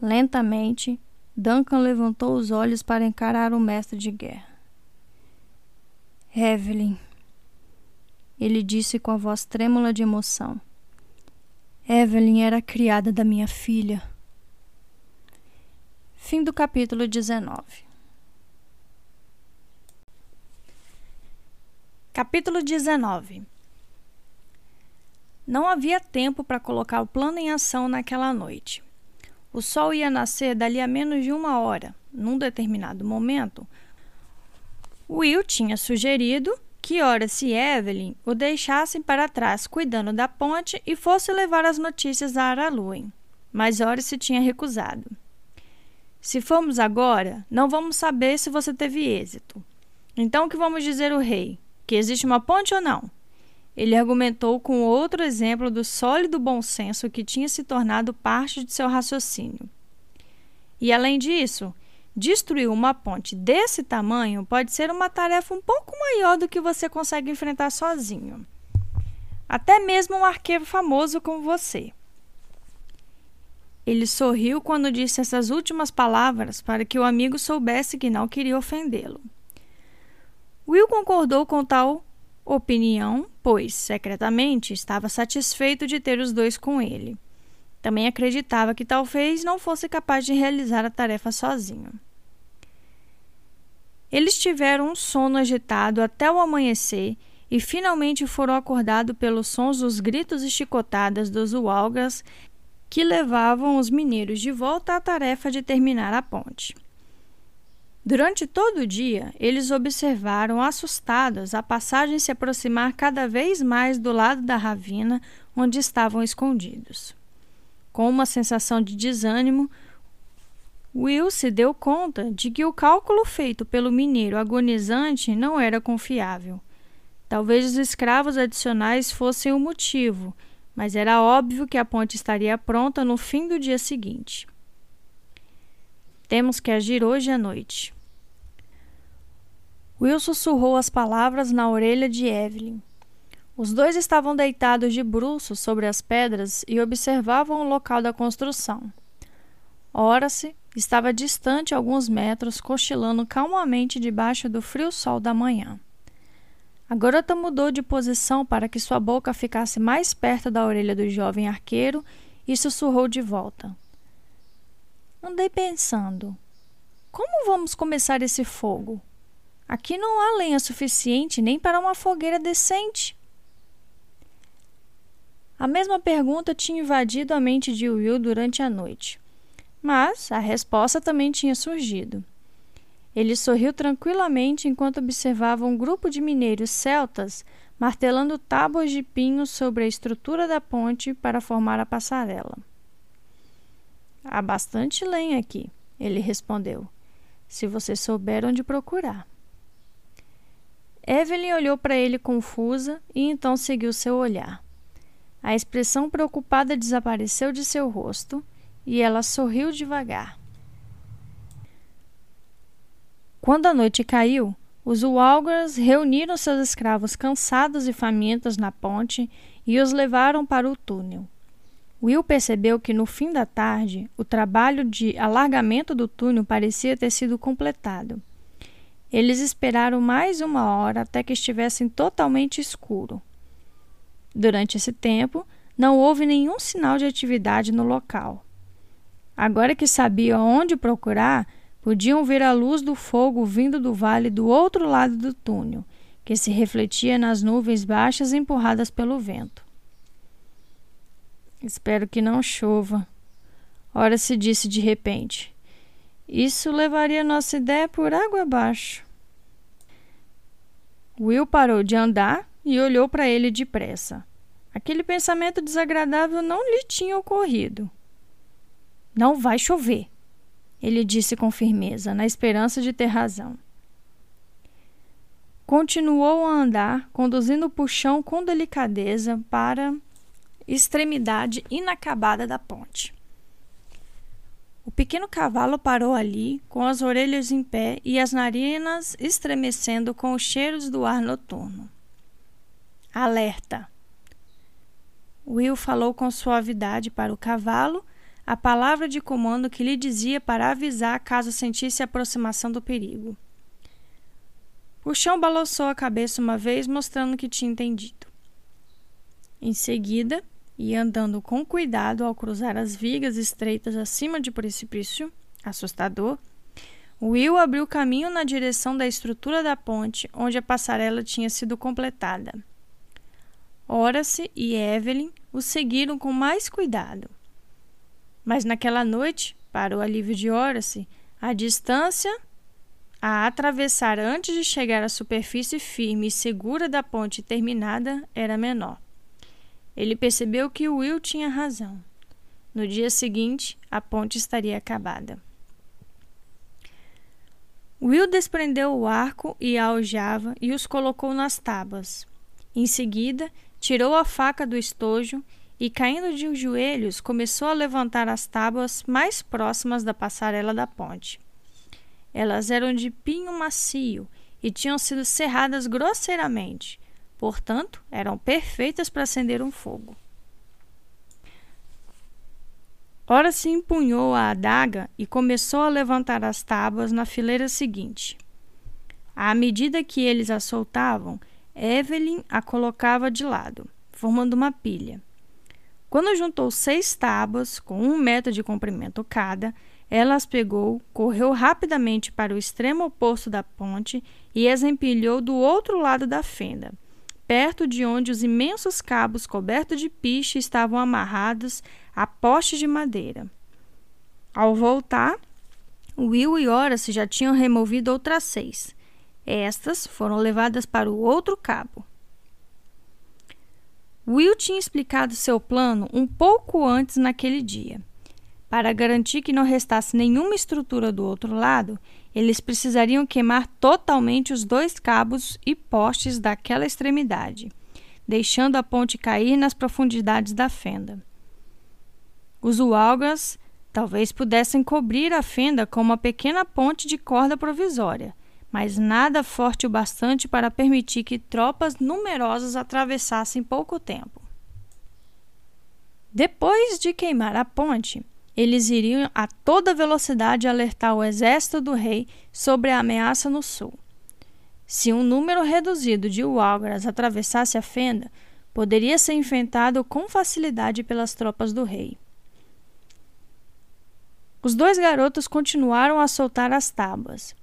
S1: Lentamente, Duncan levantou os olhos para encarar o mestre de guerra. Evelyn, ele disse com a voz trêmula de emoção. Evelyn era a criada da minha filha. Fim do capítulo 19. Capítulo 19 Não havia tempo para colocar o plano em ação naquela noite. O sol ia nascer dali a menos de uma hora. Num determinado momento, Will tinha sugerido que ora se Evelyn o deixasse para trás cuidando da ponte e fosse levar as notícias a Araluen. mas Horace tinha recusado. Se formos agora, não vamos saber se você teve êxito. Então, o que vamos dizer ao rei? Que existe uma ponte ou não? Ele argumentou com outro exemplo do sólido bom senso que tinha se tornado parte de seu raciocínio. E além disso, destruir uma ponte desse tamanho pode ser uma tarefa um pouco maior do que você consegue enfrentar sozinho. Até mesmo um arqueiro famoso como você. Ele sorriu quando disse essas últimas palavras para que o amigo soubesse que não queria ofendê-lo. Will concordou com tal opinião, pois, secretamente, estava satisfeito de ter os dois com ele. Também acreditava que talvez não fosse capaz de realizar a tarefa sozinho. Eles tiveram um sono agitado até o amanhecer e finalmente foram acordados pelos sons dos gritos e chicotadas dos Walgas que levavam os mineiros de volta à tarefa de terminar a ponte. Durante todo o dia, eles observaram assustados a passagem se aproximar cada vez mais do lado da ravina onde estavam escondidos. Com uma sensação de desânimo, Will se deu conta de que o cálculo feito pelo mineiro agonizante não era confiável. Talvez os escravos adicionais fossem o motivo, mas era óbvio que a ponte estaria pronta no fim do dia seguinte. Temos que agir hoje à noite. Will sussurrou as palavras na orelha de Evelyn. Os dois estavam deitados de bruços sobre as pedras e observavam o local da construção. Horace estava distante alguns metros, cochilando calmamente debaixo do frio sol da manhã. A garota mudou de posição para que sua boca ficasse mais perto da orelha do jovem arqueiro e sussurrou de volta. Andei pensando: como vamos começar esse fogo? Aqui não há lenha suficiente nem para uma fogueira decente. A mesma pergunta tinha invadido a mente de Will durante a noite, mas a resposta também tinha surgido. Ele sorriu tranquilamente enquanto observava um grupo de mineiros celtas martelando tábuas de pinho sobre a estrutura da ponte para formar a passarela. Há bastante lenha aqui, ele respondeu, se você souber onde procurar. Evelyn olhou para ele confusa e então seguiu seu olhar. A expressão preocupada desapareceu de seu rosto e ela sorriu devagar. Quando a noite caiu, os Walgers reuniram seus escravos cansados e famintos na ponte e os levaram para o túnel. Will percebeu que no fim da tarde o trabalho de alargamento do túnel parecia ter sido completado. Eles esperaram mais uma hora até que estivessem totalmente escuro. Durante esse tempo, não houve nenhum sinal de atividade no local. Agora que sabiam onde procurar, Podiam ver a luz do fogo vindo do vale do outro lado do túnel, que se refletia nas nuvens baixas empurradas pelo vento. Espero que não chova. Ora se disse de repente. Isso levaria nossa ideia por água abaixo. Will parou de andar e olhou para ele depressa. Aquele pensamento desagradável não lhe tinha ocorrido. Não vai chover, ele disse com firmeza, na esperança de ter razão. Continuou a andar, conduzindo o puxão com delicadeza para extremidade inacabada da ponte. O pequeno cavalo parou ali, com as orelhas em pé e as narinas estremecendo com os cheiros do ar noturno. Alerta! Will falou com suavidade para o cavalo a palavra de comando que lhe dizia para avisar caso sentisse a aproximação do perigo. O chão balançou a cabeça uma vez, mostrando que tinha entendido. Em seguida, e andando com cuidado ao cruzar as vigas estreitas acima de precipício, assustador, Will abriu caminho na direção da estrutura da ponte onde a passarela tinha sido completada. Horace e Evelyn o seguiram com mais cuidado. Mas naquela noite, para o alívio de Horace, a distância a atravessar antes de chegar à superfície firme e segura da ponte terminada era menor. Ele percebeu que Will tinha razão. No dia seguinte, a ponte estaria acabada. Will desprendeu o arco e a aljava e os colocou nas tábuas. Em seguida, tirou a faca do estojo e, caindo de joelhos, começou a levantar as tábuas mais próximas da passarela da ponte. Elas eram de pinho macio e tinham sido serradas grosseiramente, portanto, eram perfeitas para acender um fogo. Ora se empunhou a adaga e começou a levantar as tábuas na fileira seguinte. À medida que eles a soltavam, Evelyn a colocava de lado, formando uma pilha. Quando juntou seis tábuas, com um metro de comprimento cada, ela as pegou, correu rapidamente para o extremo oposto da ponte e as empilhou do outro lado da fenda, perto de onde os imensos cabos cobertos de piche estavam amarrados a postes de madeira. Ao voltar, Will e Horace já tinham removido outras seis. Estas foram levadas para o outro cabo. Will tinha explicado seu plano um pouco antes naquele dia. Para garantir que não restasse nenhuma estrutura do outro lado, eles precisariam queimar totalmente os dois cabos e postes daquela extremidade, deixando a ponte cair nas profundidades da fenda. Os Walgas talvez pudessem cobrir a fenda com uma pequena ponte de corda provisória, mas nada forte o bastante para permitir que tropas numerosas atravessassem pouco tempo. Depois de queimar a ponte, eles iriam a toda velocidade alertar o exército do rei sobre a ameaça no sul. Se um número reduzido de Walgras atravessasse a fenda, poderia ser enfrentado com facilidade pelas tropas do rei. Os dois garotos continuaram a soltar as tábuas.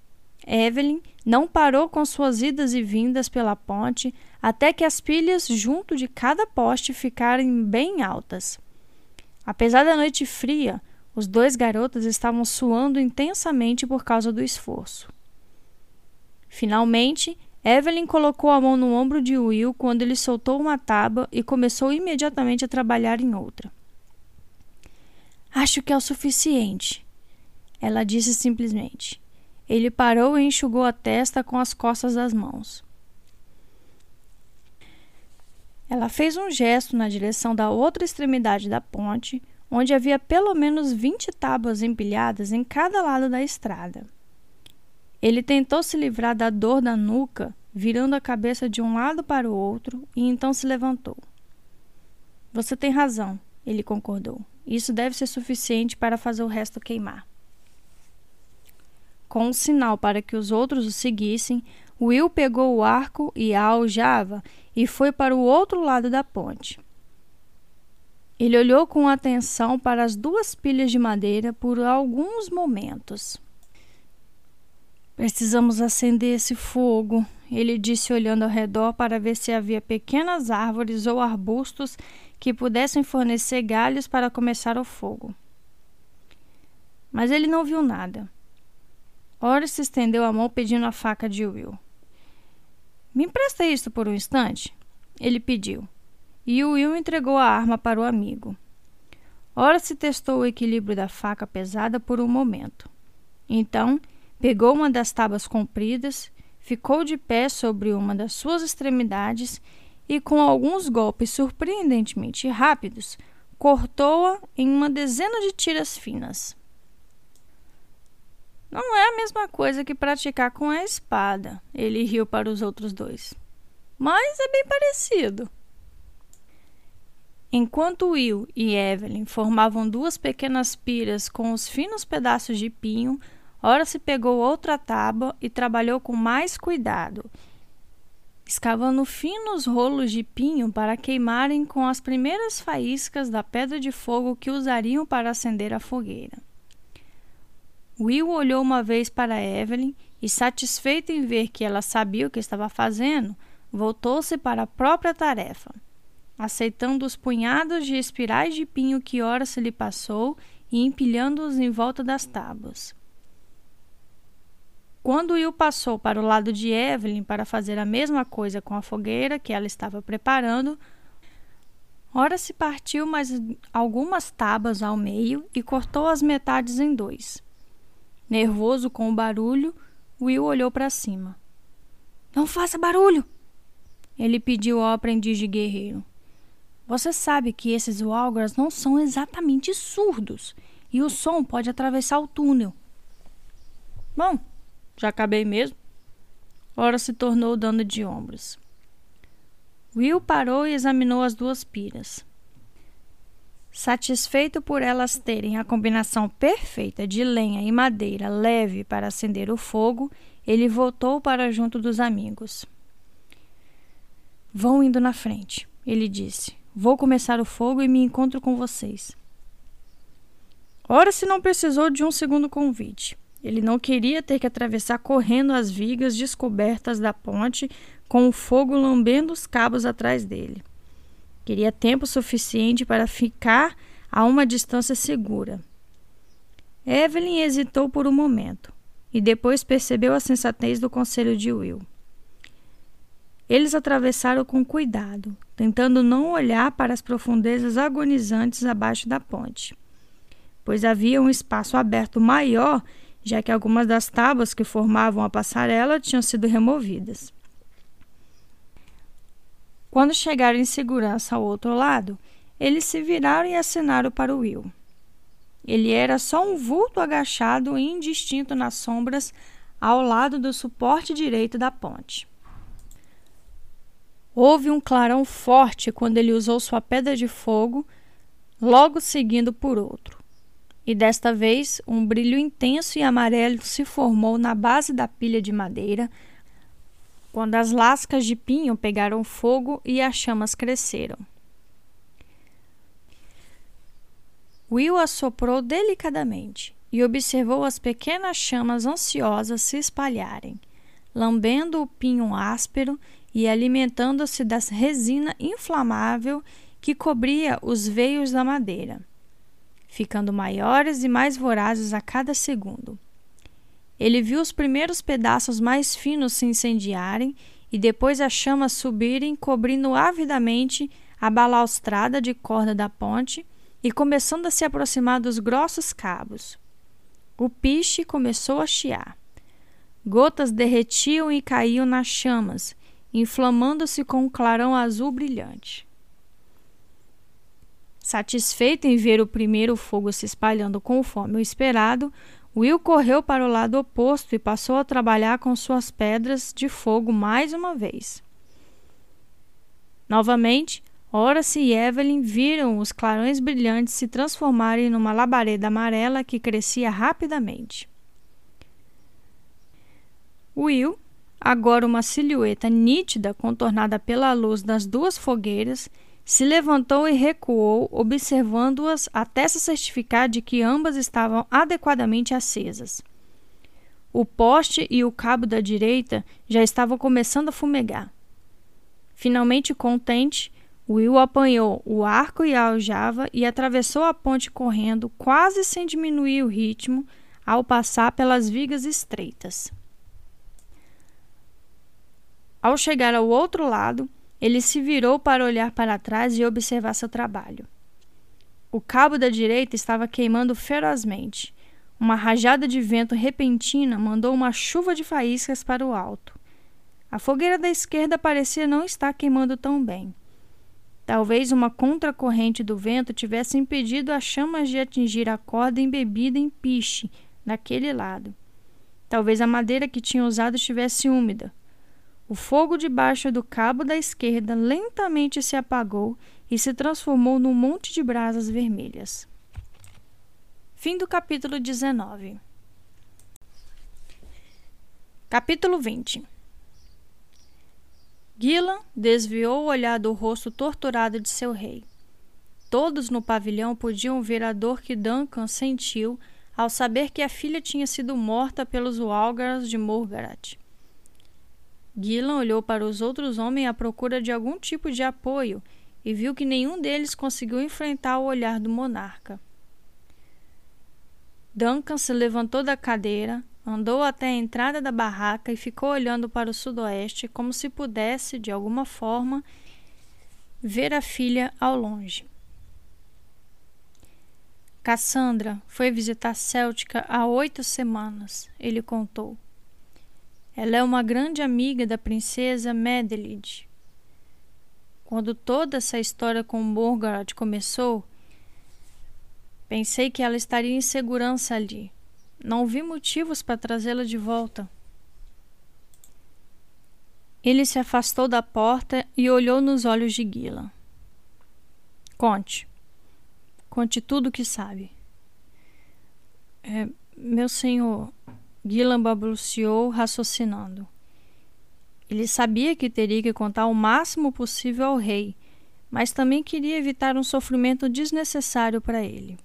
S1: Evelyn não parou com suas idas e vindas pela ponte até que as pilhas junto de cada poste ficarem bem altas. Apesar da noite fria, os dois garotos estavam suando intensamente por causa do esforço. Finalmente, Evelyn colocou a mão no ombro de Will quando ele soltou uma tábua e começou imediatamente a trabalhar em outra. Acho que é o suficiente. Ela disse simplesmente. Ele parou e enxugou a testa com as costas das mãos. Ela fez um gesto na direção da outra extremidade da ponte, onde havia pelo menos vinte tábuas empilhadas em cada lado da estrada. Ele tentou se livrar da dor da nuca, virando a cabeça de um lado para o outro, e então se levantou. Você tem razão, ele concordou. Isso deve ser suficiente para fazer o resto queimar. Com um sinal para que os outros o seguissem, Will pegou o arco e a aljava e foi para o outro lado da ponte. Ele olhou com atenção para as duas pilhas de madeira por alguns momentos. Precisamos acender esse fogo, ele disse olhando ao redor para ver se havia pequenas árvores ou arbustos que pudessem fornecer galhos para começar o fogo. Mas ele não viu nada. Horace estendeu a mão pedindo a faca de Will. Me empresta isso por um instante? Ele pediu. E Will entregou a arma para o amigo. Horace testou o equilíbrio da faca pesada por um momento. Então, pegou uma das tábuas compridas, ficou de pé sobre uma das suas extremidades e, com alguns golpes surpreendentemente rápidos, cortou-a em uma dezena de tiras finas. Não é a mesma coisa que praticar com a espada, ele riu para os outros dois. Mas é bem parecido. Enquanto Will e Evelyn formavam duas pequenas piras com os finos pedaços de pinho, Ora se pegou outra tábua e trabalhou com mais cuidado, escavando finos rolos de pinho para queimarem com as primeiras faíscas da pedra de fogo que usariam para acender a fogueira. Will olhou uma vez para Evelyn e, satisfeito em ver que ela sabia o que estava fazendo, voltou-se para a própria tarefa, aceitando os punhados de espirais de pinho que ora se lhe passou e empilhando-os em volta das tábuas. Quando Will passou para o lado de Evelyn para fazer a mesma coisa com a fogueira que ela estava preparando, Ora se partiu mais algumas tábuas ao meio e cortou as metades em dois. Nervoso com o barulho, Will olhou para cima. Não faça barulho! Ele pediu ao aprendiz de guerreiro. Você sabe que esses Walgras não são exatamente surdos e o som pode atravessar o túnel. Bom, já acabei mesmo. Ora se tornou dando de ombros. Will parou e examinou as duas piras. Satisfeito por elas terem a combinação perfeita de lenha e madeira leve para acender o fogo, ele voltou para junto dos amigos. Vão indo na frente, ele disse. Vou começar o fogo e me encontro com vocês. Ora se não precisou de um segundo convite. Ele não queria ter que atravessar correndo as vigas descobertas da ponte com o fogo lambendo os cabos atrás dele. Queria tempo suficiente para ficar a uma distância segura. Evelyn hesitou por um momento e depois percebeu a sensatez do conselho de Will. Eles atravessaram com cuidado, tentando não olhar para as profundezas agonizantes abaixo da ponte, pois havia um espaço aberto maior, já que algumas das tábuas que formavam a passarela tinham sido removidas. Quando chegaram em segurança ao outro lado, eles se viraram e acenaram para o Will. Ele era só um vulto agachado e indistinto nas sombras ao lado do suporte direito da ponte. Houve um clarão forte quando ele usou sua pedra de fogo, logo seguindo por outro. E desta vez, um brilho intenso e amarelo se formou na base da pilha de madeira, quando as lascas de pinho pegaram fogo e as chamas cresceram. Will assoprou delicadamente e observou as pequenas chamas ansiosas se espalharem, lambendo o pinho áspero e alimentando-se da resina inflamável que cobria os veios da madeira, ficando maiores e mais vorazes a cada segundo. Ele viu os primeiros pedaços mais finos se incendiarem e depois as chamas subirem, cobrindo avidamente a balaustrada de corda da ponte e começando a se aproximar dos grossos cabos. O piche começou a chiar. Gotas derretiam e caíam nas chamas, inflamando-se com um clarão azul brilhante. Satisfeito em ver o primeiro fogo se espalhando conforme o esperado, Will correu para o lado oposto e passou a trabalhar com suas pedras de fogo mais uma vez. Novamente, Horace e Evelyn viram os clarões brilhantes se transformarem numa labareda amarela que crescia rapidamente. Will, agora uma silhueta nítida contornada pela luz das duas fogueiras, se levantou e recuou, observando-as até se certificar de que ambas estavam adequadamente acesas. O poste e o cabo da direita já estavam começando a fumegar. Finalmente contente, Will apanhou o arco e a aljava e atravessou a ponte correndo, quase sem diminuir o ritmo, ao passar pelas vigas estreitas. Ao chegar ao outro lado, ele se virou para olhar para trás e observar seu trabalho. O cabo da direita estava queimando ferozmente. Uma rajada de vento repentina mandou uma chuva de faíscas para o alto. A fogueira da esquerda parecia não estar queimando tão bem. Talvez uma contracorrente do vento tivesse impedido as chamas de atingir a corda embebida em piche naquele lado. Talvez a madeira que tinha usado estivesse úmida, o fogo debaixo do cabo da esquerda lentamente se apagou e se transformou num monte de brasas vermelhas. Fim do capítulo 19. Capítulo 20 Gillan desviou o olhar do rosto torturado de seu rei. Todos no pavilhão podiam ver a dor que Duncan sentiu ao saber que a filha tinha sido morta pelos Walgars de Morgarat. Gillan olhou para os outros homens à procura de algum tipo de apoio e viu que nenhum deles conseguiu enfrentar o olhar do monarca. Duncan se levantou da cadeira, andou até a entrada da barraca e ficou olhando para o sudoeste como se pudesse, de alguma forma, ver a filha ao longe. Cassandra foi visitar Céltica há oito semanas, ele contou. Ela é uma grande amiga da princesa Medelid. Quando toda essa história com Morgoth começou, pensei que ela estaria em segurança ali. Não vi motivos para trazê-la de volta. Ele se afastou da porta e olhou nos olhos de Gila. Conte. Conte tudo o que sabe. É, meu senhor, Gillan balbuciou, raciocinando. Ele sabia que teria que contar o máximo possível ao rei, mas também queria evitar um sofrimento desnecessário para ele.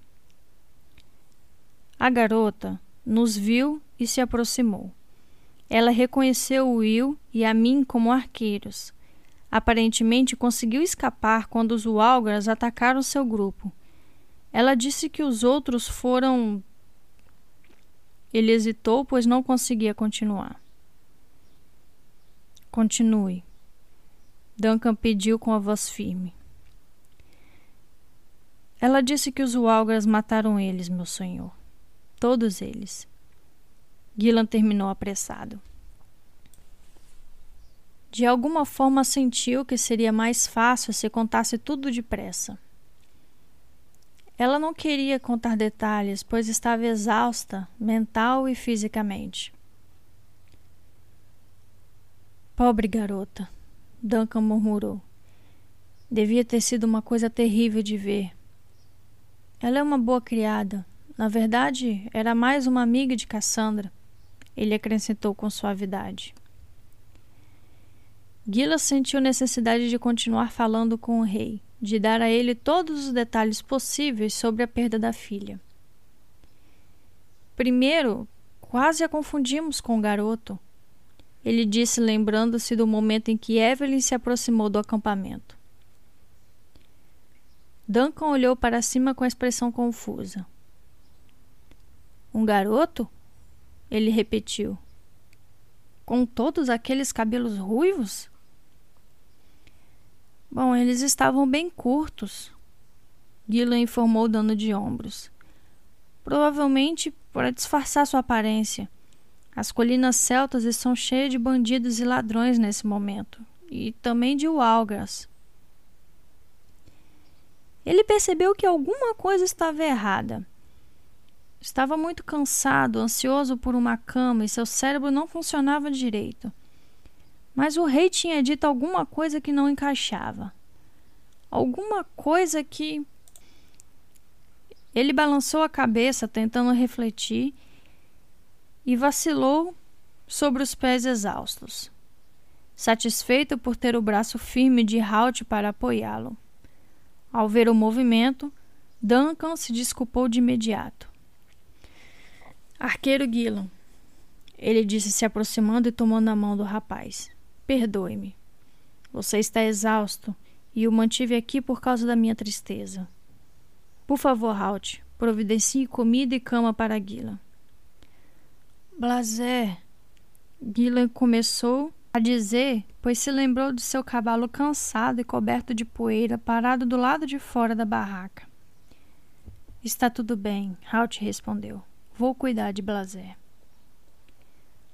S1: A garota nos viu e se aproximou. Ela reconheceu Will e a mim como arqueiros. Aparentemente conseguiu escapar quando os Walgras atacaram seu grupo. Ela disse que os outros foram. Ele hesitou, pois não conseguia continuar. Continue. Duncan pediu com a voz firme. Ela disse que os Walgras mataram eles, meu senhor. Todos eles. Gillan terminou apressado. De alguma forma sentiu que seria mais fácil se contasse tudo depressa. Ela não queria contar detalhes, pois estava exausta, mental e fisicamente. Pobre garota, Duncan murmurou. Devia ter sido uma coisa terrível de ver. Ela é uma boa criada. Na verdade, era mais uma amiga de Cassandra ele acrescentou com suavidade. Gila sentiu necessidade de continuar falando com o rei, de dar a ele todos os detalhes possíveis sobre a perda da filha. Primeiro, quase a confundimos com o garoto. Ele disse, lembrando-se do momento em que Evelyn se aproximou do acampamento. Duncan olhou para cima com a expressão confusa. Um garoto? Ele repetiu. Com todos aqueles cabelos ruivos? Bom, eles estavam bem curtos. Gillan informou dando de ombros. Provavelmente para disfarçar sua aparência. As colinas celtas estão cheias de bandidos e ladrões nesse momento, e também de Walgras. Ele percebeu que alguma coisa estava errada. Estava muito cansado, ansioso por uma cama e seu cérebro não funcionava direito. Mas o rei tinha dito alguma coisa que não encaixava. Alguma coisa que. Ele balançou a cabeça, tentando refletir, e vacilou sobre os pés exaustos, satisfeito por ter o braço firme de Halt para apoiá-lo. Ao ver o movimento, Duncan se desculpou de imediato. Arqueiro Guilherme, ele disse se aproximando e tomando a mão do rapaz. Perdoe-me. Você está exausto e o mantive aqui por causa da minha tristeza. Por favor, Halt, providencie comida e cama para Guila. Blasé. Guila começou a dizer, pois se lembrou de seu cavalo cansado e coberto de poeira parado do lado de fora da barraca. Está tudo bem, Halt respondeu. Vou cuidar de Blasé.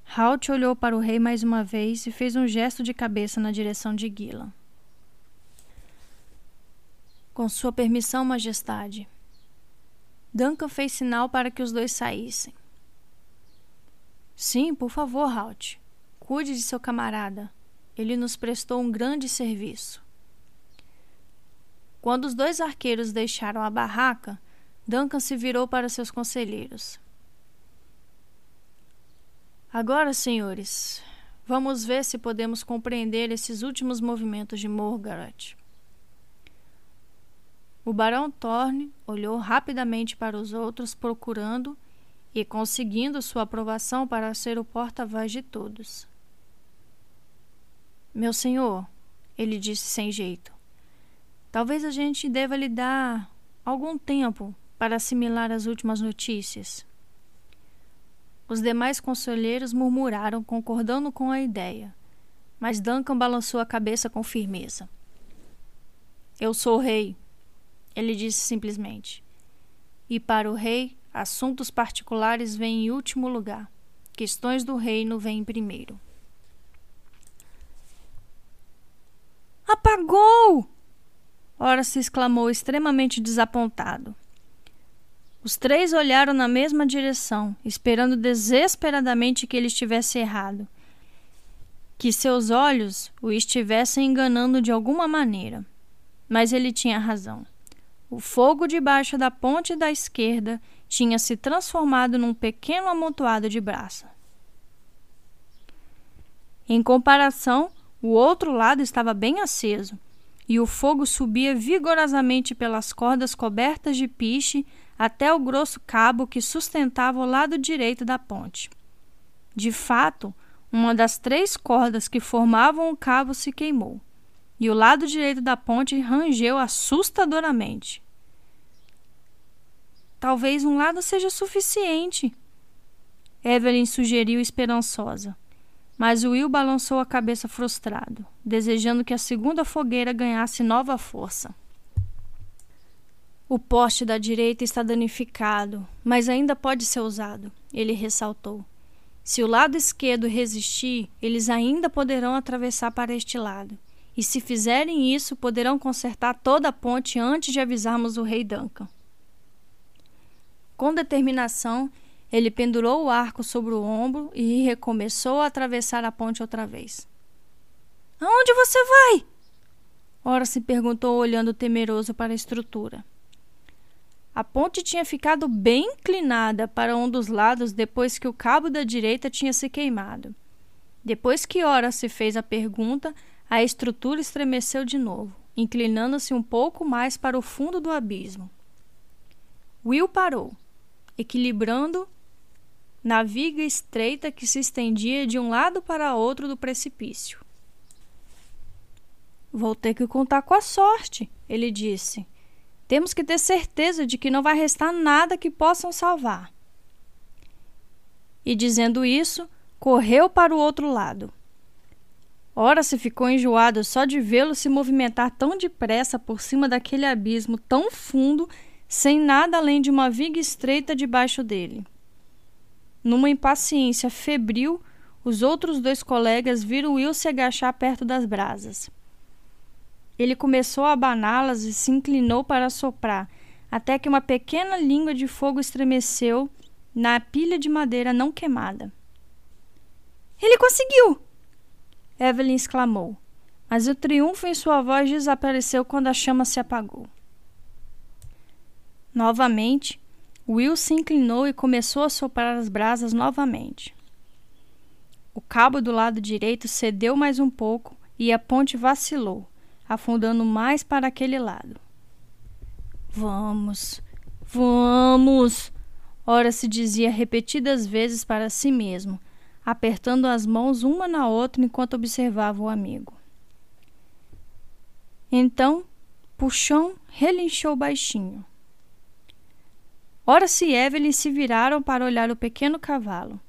S1: Halt olhou para o rei mais uma vez e fez um gesto de cabeça na direção de Gila. Com sua permissão, majestade. Duncan fez sinal para que os dois saíssem. Sim, por favor, Halt. Cuide de seu camarada. Ele nos prestou um grande serviço. Quando os dois arqueiros deixaram a barraca, Duncan se virou para seus conselheiros. Agora, senhores, vamos ver se podemos compreender esses últimos movimentos de Morgaret. O barão Thorne olhou rapidamente para os outros, procurando e conseguindo sua aprovação para ser o porta-voz de todos. Meu senhor, ele disse sem jeito, talvez a gente deva lhe dar algum tempo para assimilar as últimas notícias. Os demais conselheiros murmuraram, concordando com a ideia, mas Duncan balançou a cabeça com firmeza. Eu sou rei, ele disse simplesmente. E para o rei, assuntos particulares vêm em último lugar. Questões do reino vêm primeiro. Apagou! Ora se exclamou extremamente desapontado. Os três olharam na mesma direção, esperando desesperadamente que ele estivesse errado, que seus olhos o estivessem enganando de alguma maneira. Mas ele tinha razão. O fogo debaixo da ponte da esquerda tinha se transformado num pequeno amontoado de brasa. Em comparação, o outro lado estava bem aceso, e o fogo subia vigorosamente pelas cordas cobertas de piche até o grosso cabo que sustentava o lado direito da ponte. De fato, uma das três cordas que formavam o cabo se queimou, e o lado direito da ponte rangeu assustadoramente. Talvez um lado seja suficiente, Evelyn sugeriu esperançosa. Mas Will balançou a cabeça frustrado, desejando que a segunda fogueira ganhasse nova força. O poste da direita está danificado, mas ainda pode ser usado, ele ressaltou. Se o lado esquerdo resistir, eles ainda poderão atravessar para este lado. E se fizerem isso, poderão consertar toda a ponte antes de avisarmos o rei Duncan. Com determinação, ele pendurou o arco sobre o ombro e recomeçou a atravessar a ponte outra vez. Aonde você vai? Ora se perguntou, olhando temeroso para a estrutura. A ponte tinha ficado bem inclinada para um dos lados depois que o cabo da direita tinha se queimado. Depois que Ora se fez a pergunta, a estrutura estremeceu de novo, inclinando-se um pouco mais para o fundo do abismo. Will parou, equilibrando na viga estreita que se estendia de um lado para outro do precipício. Vou ter que contar com a sorte, ele disse. Temos que ter certeza de que não vai restar nada que possam salvar. E dizendo isso, correu para o outro lado. Ora se ficou enjoado só de vê-lo se movimentar tão depressa por cima daquele abismo tão fundo, sem nada além de uma viga estreita debaixo dele. Numa impaciência febril, os outros dois colegas viram Will se agachar perto das brasas. Ele começou a abaná-las e se inclinou para soprar, até que uma pequena língua de fogo estremeceu na pilha de madeira não queimada. Ele conseguiu! Evelyn exclamou, mas o triunfo em sua voz desapareceu quando a chama se apagou. Novamente, Will se inclinou e começou a soprar as brasas novamente. O cabo do lado direito cedeu mais um pouco e a ponte vacilou, afundando mais para aquele lado. Vamos, vamos! Ora se dizia repetidas vezes para si mesmo, apertando as mãos uma na outra enquanto observava o amigo. Então, Puxão relinchou baixinho. Horace e Evelyn se viraram para olhar o pequeno cavalo.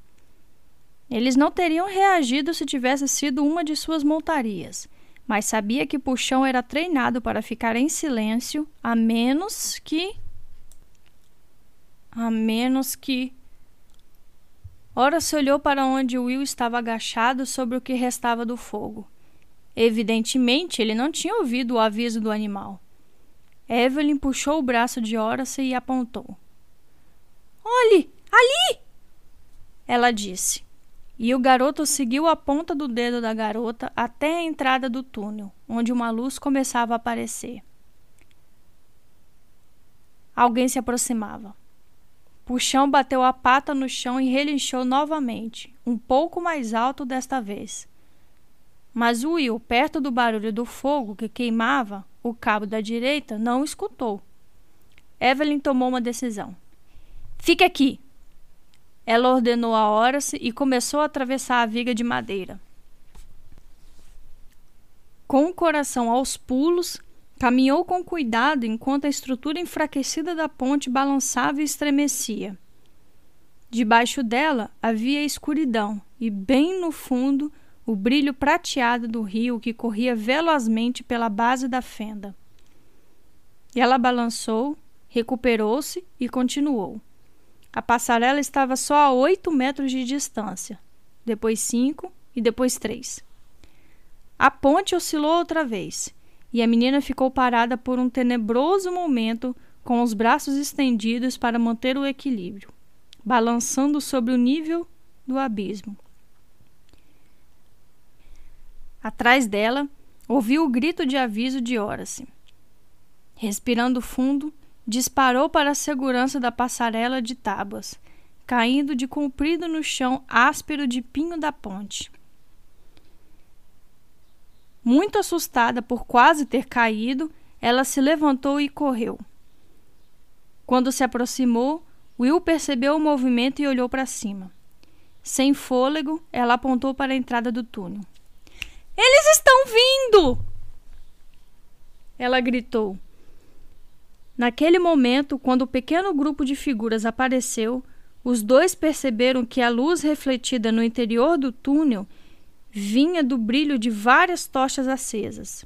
S1: Eles não teriam reagido se tivesse sido uma de suas montarias, mas sabia que Puxão era treinado para ficar em silêncio, a menos que. A menos que. Horace olhou para onde Will estava agachado sobre o que restava do fogo. Evidentemente, ele não tinha ouvido o aviso do animal. Evelyn puxou o braço de Horace e apontou. Olhe, ali! Ela disse. E o garoto seguiu a ponta do dedo da garota até a entrada do túnel, onde uma luz começava a aparecer. Alguém se aproximava. Puxão bateu a pata no chão e relinchou novamente, um pouco mais alto desta vez. Mas Will, perto do barulho do fogo que queimava o cabo da direita, não escutou. Evelyn tomou uma decisão. Fique aqui. Ela ordenou a Horace e começou a atravessar a viga de madeira. Com o coração aos pulos, caminhou com cuidado enquanto a estrutura enfraquecida da ponte balançava e estremecia. Debaixo dela havia escuridão e, bem no fundo, o brilho prateado do rio que corria velozmente pela base da fenda. Ela balançou, recuperou-se e continuou. A passarela estava só a oito metros de distância, depois cinco e depois três. A ponte oscilou outra vez e a menina ficou parada por um tenebroso momento com os braços estendidos para manter o equilíbrio, balançando sobre o nível do abismo. Atrás dela, ouviu o grito de aviso de Horace. Respirando fundo, disparou para a segurança da passarela de tábuas, caindo de comprido no chão áspero de pinho da ponte. Muito assustada por quase ter caído, ela se levantou e correu. Quando se aproximou, Will percebeu o movimento e olhou para cima. Sem fôlego, ela apontou para a entrada do túnel. Eles estão vindo! Ela gritou. Naquele momento, quando o pequeno grupo de figuras apareceu, os dois perceberam que a luz refletida no interior do túnel vinha do brilho de várias tochas acesas.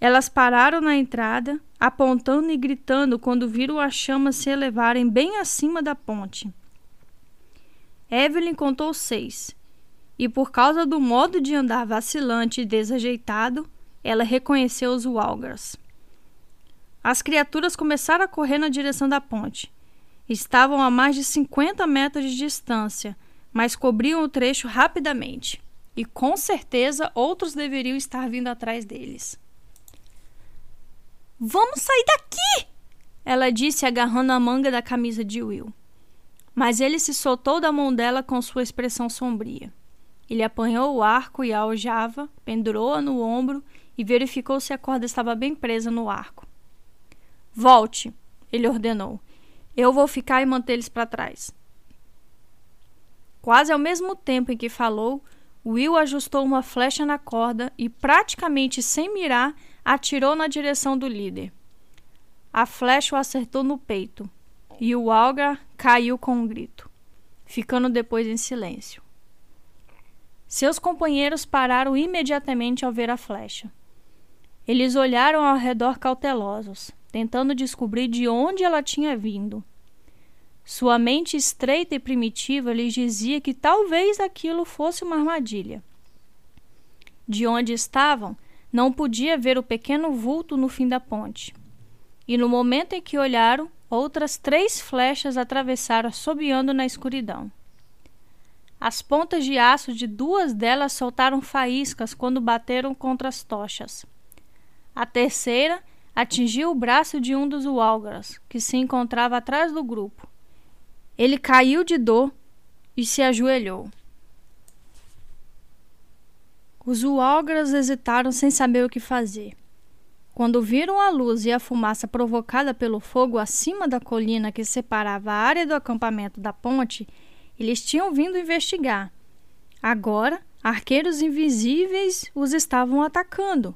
S1: Elas pararam na entrada, apontando e gritando quando viram as chamas se elevarem bem acima da ponte. Evelyn contou seis, e por causa do modo de andar vacilante e desajeitado, ela reconheceu os Walgers. As criaturas começaram a correr na direção da ponte. Estavam a mais de 50 metros de distância, mas cobriam o trecho rapidamente. E com certeza outros deveriam estar vindo atrás deles. Vamos sair daqui! Ela disse, agarrando a manga da camisa de Will. Mas ele se soltou da mão dela com sua expressão sombria. Ele apanhou o arco e a aljava, pendurou-a no ombro e verificou se a corda estava bem presa no arco. Volte, ele ordenou. Eu vou ficar e mantê-los para trás. Quase ao mesmo tempo em que falou, Will ajustou uma flecha na corda e, praticamente sem mirar, atirou na direção do líder. A flecha o acertou no peito e o Algar caiu com um grito, ficando depois em silêncio. Seus companheiros pararam imediatamente ao ver a flecha. Eles olharam ao redor cautelosos, tentando descobrir de onde ela tinha vindo. Sua mente estreita e primitiva lhes dizia que talvez aquilo fosse uma armadilha. De onde estavam, não podia ver o pequeno vulto no fim da ponte. E no momento em que olharam, outras três flechas atravessaram assobiando na escuridão. As pontas de aço de duas delas soltaram faíscas quando bateram contra as tochas. A terceira atingiu o braço de um dos Walgras, que se encontrava atrás do grupo. Ele caiu de dor e se ajoelhou. Os Walgras hesitaram sem saber o que fazer. Quando viram a luz e a fumaça provocada pelo fogo acima da colina que separava a área do acampamento da ponte, eles tinham vindo investigar. Agora, arqueiros invisíveis os estavam atacando.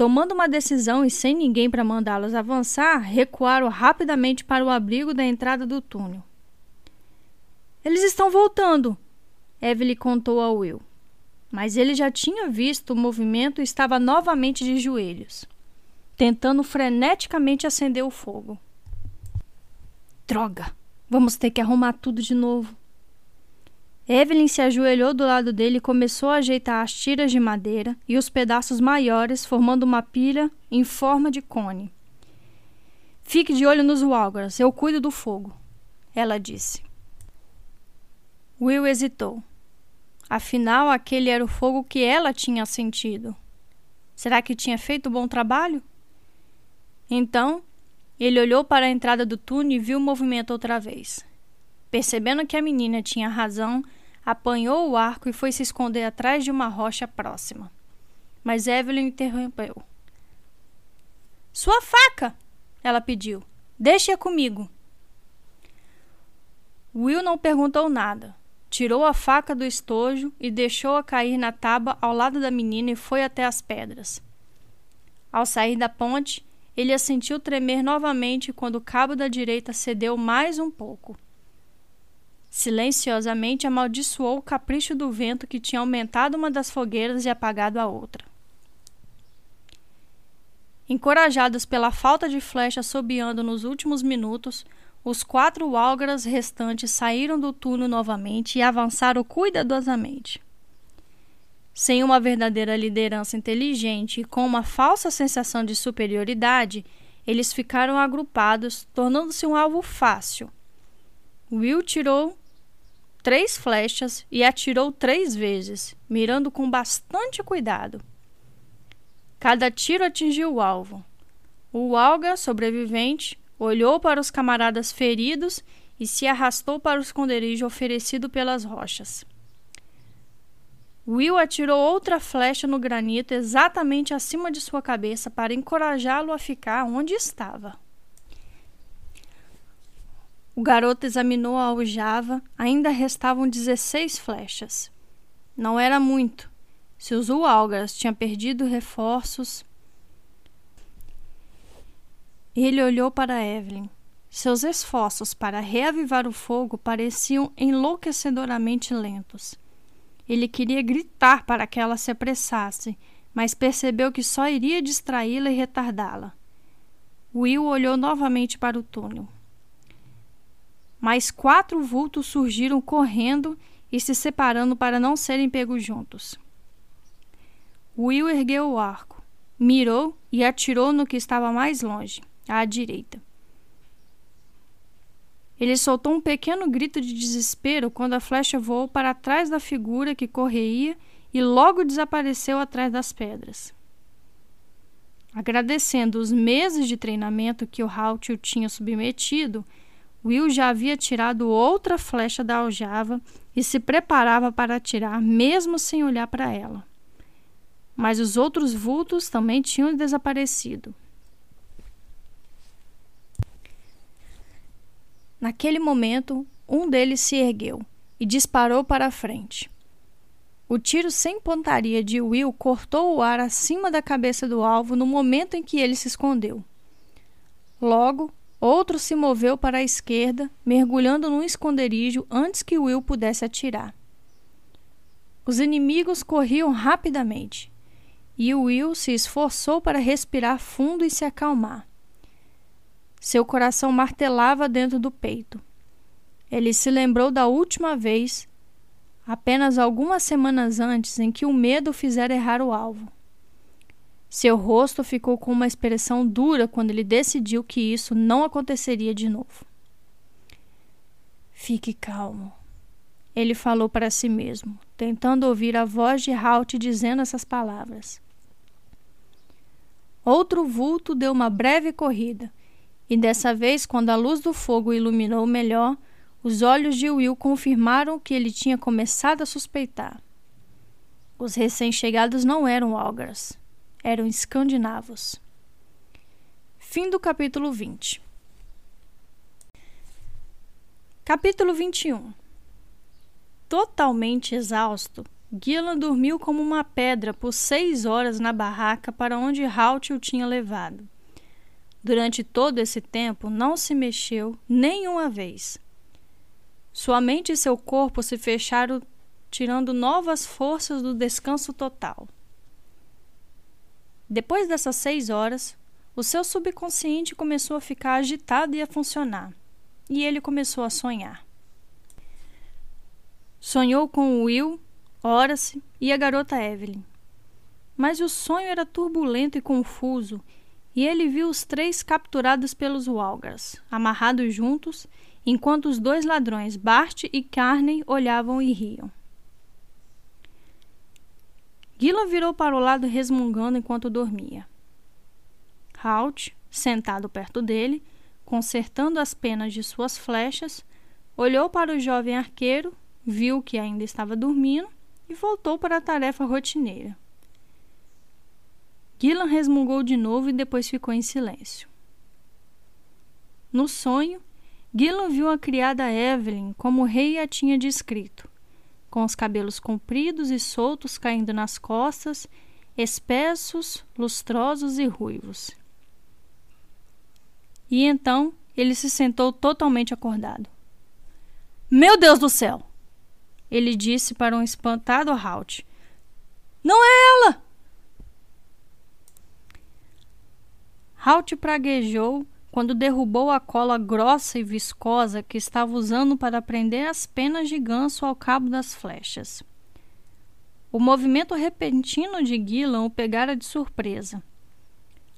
S1: Tomando uma decisão e sem ninguém para mandá-los avançar, recuaram rapidamente para o abrigo da entrada do túnel. Eles estão voltando, Evelyn contou a Will. Mas ele já tinha visto o movimento e estava novamente de joelhos, tentando freneticamente acender o fogo. Droga! Vamos ter que arrumar tudo de novo. Evelyn se ajoelhou do lado dele e começou a ajeitar as tiras de madeira e os pedaços maiores, formando uma pilha em forma de cone. Fique de olho nos Walgras, eu cuido do fogo, ela disse. Will hesitou. Afinal, aquele era o fogo que ela tinha sentido. Será que tinha feito bom trabalho? Então, ele olhou para a entrada do túnel e viu o movimento outra vez. Percebendo que a menina tinha razão, apanhou o arco e foi se esconder atrás de uma rocha próxima. Mas Evelyn interrompeu. Sua faca! Ela pediu. Deixe-a comigo. Will não perguntou nada. Tirou a faca do estojo e deixou-a cair na tábua ao lado da menina e foi até as pedras. Ao sair da ponte, ele a sentiu tremer novamente quando o cabo da direita cedeu mais um pouco. Silenciosamente amaldiçoou o capricho do vento que tinha aumentado uma das fogueiras e apagado a outra. Encorajados pela falta de flecha sobeando nos últimos minutos, os quatro álgaras restantes saíram do túnel novamente e avançaram cuidadosamente. Sem uma verdadeira liderança inteligente e com uma falsa sensação de superioridade, eles ficaram agrupados, tornando-se um alvo fácil. Will tirou três flechas e atirou três vezes, mirando com bastante cuidado. Cada tiro atingiu o alvo. O alga, sobrevivente, olhou para os camaradas feridos e se arrastou para o esconderijo oferecido pelas rochas. Will atirou outra flecha no granito exatamente acima de sua cabeça para encorajá-lo a ficar onde estava. O garoto examinou a aljava, ainda restavam 16 flechas. Não era muito, se os Ualgas tinham perdido reforços. Ele olhou para Evelyn. Seus esforços para reavivar o fogo pareciam enlouquecedoramente lentos. Ele queria gritar para que ela se apressasse, mas percebeu que só iria distraí-la e retardá-la. Will olhou novamente para o túnel. Mais quatro vultos surgiram correndo e se separando para não serem pegos juntos. Will ergueu o arco, mirou e atirou no que estava mais longe, à direita. Ele soltou um pequeno grito de desespero quando a flecha voou para trás da figura que correia e logo desapareceu atrás das pedras. Agradecendo os meses de treinamento que o Halt o tinha submetido, Will já havia tirado outra flecha da aljava e se preparava para atirar, mesmo sem olhar para ela mas os outros vultos também tinham desaparecido. Naquele momento, um deles se ergueu e disparou para a frente. O tiro sem pontaria de Will cortou o ar acima da cabeça do alvo no momento em que ele se escondeu. Logo, outro se moveu para a esquerda, mergulhando num esconderijo antes que Will pudesse atirar. Os inimigos corriam rapidamente e Will se esforçou para respirar fundo e se acalmar. Seu coração martelava dentro do peito. Ele se lembrou da última vez, apenas algumas semanas antes, em que o medo fizera errar o alvo. Seu rosto ficou com uma expressão dura quando ele decidiu que isso não aconteceria de novo. Fique calmo, ele falou para si mesmo, tentando ouvir a voz de Halt dizendo essas palavras. Outro vulto deu uma breve corrida, e dessa vez, quando a luz do fogo iluminou melhor, os olhos de Will confirmaram o que ele tinha começado a suspeitar. Os recém-chegados não eram Algars, eram escandinavos. Fim do capítulo 20. Capítulo 21 Totalmente exausto, Gillan dormiu como uma pedra por seis horas na barraca para onde Halt o tinha levado. Durante todo esse tempo, não se mexeu nenhuma vez. Sua mente e seu corpo se fecharam, tirando novas forças do descanso total. Depois dessas seis horas, o seu subconsciente começou a ficar agitado e a funcionar, e ele começou a sonhar. Sonhou com Will Horace e a garota Evelyn. Mas o sonho era turbulento e confuso, e ele viu os três capturados pelos Walgars, amarrados juntos, enquanto os dois ladrões, Bart e Carney, olhavam e riam. Gillan virou para o lado resmungando enquanto dormia. Halt, sentado perto dele, consertando as penas de suas flechas, olhou para o jovem arqueiro, viu que ainda estava dormindo e voltou para a tarefa rotineira. Gillan resmungou de novo e depois ficou em silêncio. No sonho, Gillan viu a criada Evelyn como o rei a tinha descrito, com os cabelos compridos e soltos caindo nas costas, espessos, lustrosos e ruivos. E então ele se sentou totalmente acordado. Meu Deus do céu! Ele disse para um espantado Halt: Não é ela! Halt praguejou quando derrubou a cola grossa e viscosa que estava usando para prender as penas de ganso ao cabo das flechas. O movimento repentino de Gillan o pegara de surpresa.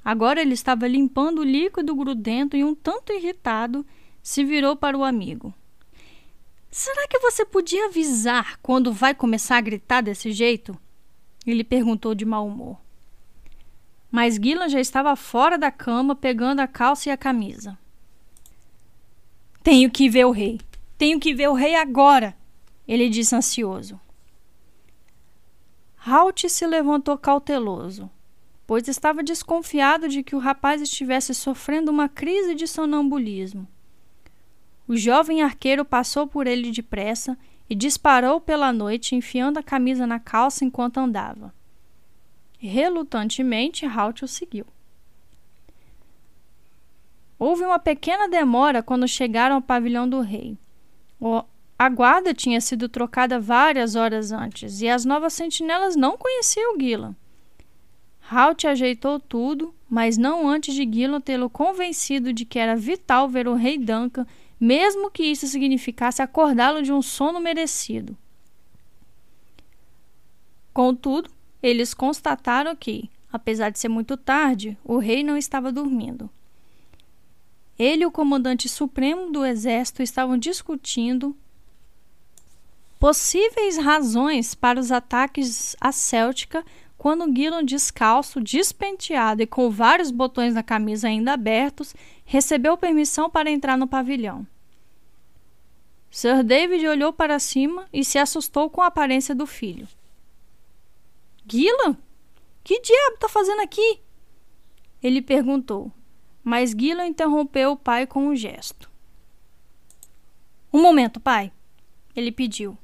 S1: Agora ele estava limpando o líquido grudento e, um tanto irritado, se virou para o amigo. Será que você podia avisar quando vai começar a gritar desse jeito? Ele perguntou de mau humor. Mas Gillan já estava fora da cama, pegando a calça e a camisa. Tenho que ver o rei. Tenho que ver o rei agora, ele disse ansioso. Halt se levantou cauteloso, pois estava desconfiado de que o rapaz estivesse sofrendo uma crise de sonambulismo. O jovem arqueiro passou por ele depressa e disparou pela noite, enfiando a camisa na calça enquanto andava. Relutantemente, Halt o seguiu. Houve uma pequena demora quando chegaram ao pavilhão do rei. O, a guarda tinha sido trocada várias horas antes e as novas sentinelas não conheciam Gillan. Halt ajeitou tudo, mas não antes de Gillan tê-lo convencido de que era vital ver o rei Duncan mesmo que isso significasse acordá-lo de um sono merecido. Contudo, eles constataram que, apesar de ser muito tarde, o rei não estava dormindo. Ele e o comandante supremo do exército estavam discutindo possíveis razões para os ataques à Céltica quando Gillan, descalço, despenteado e com vários botões na camisa ainda abertos, recebeu permissão para entrar no pavilhão. Sir David olhou para cima e se assustou com a aparência do filho. Gillan? Que diabo está fazendo aqui? Ele perguntou, mas Gillan interrompeu o pai com um gesto. Um momento, pai, ele pediu.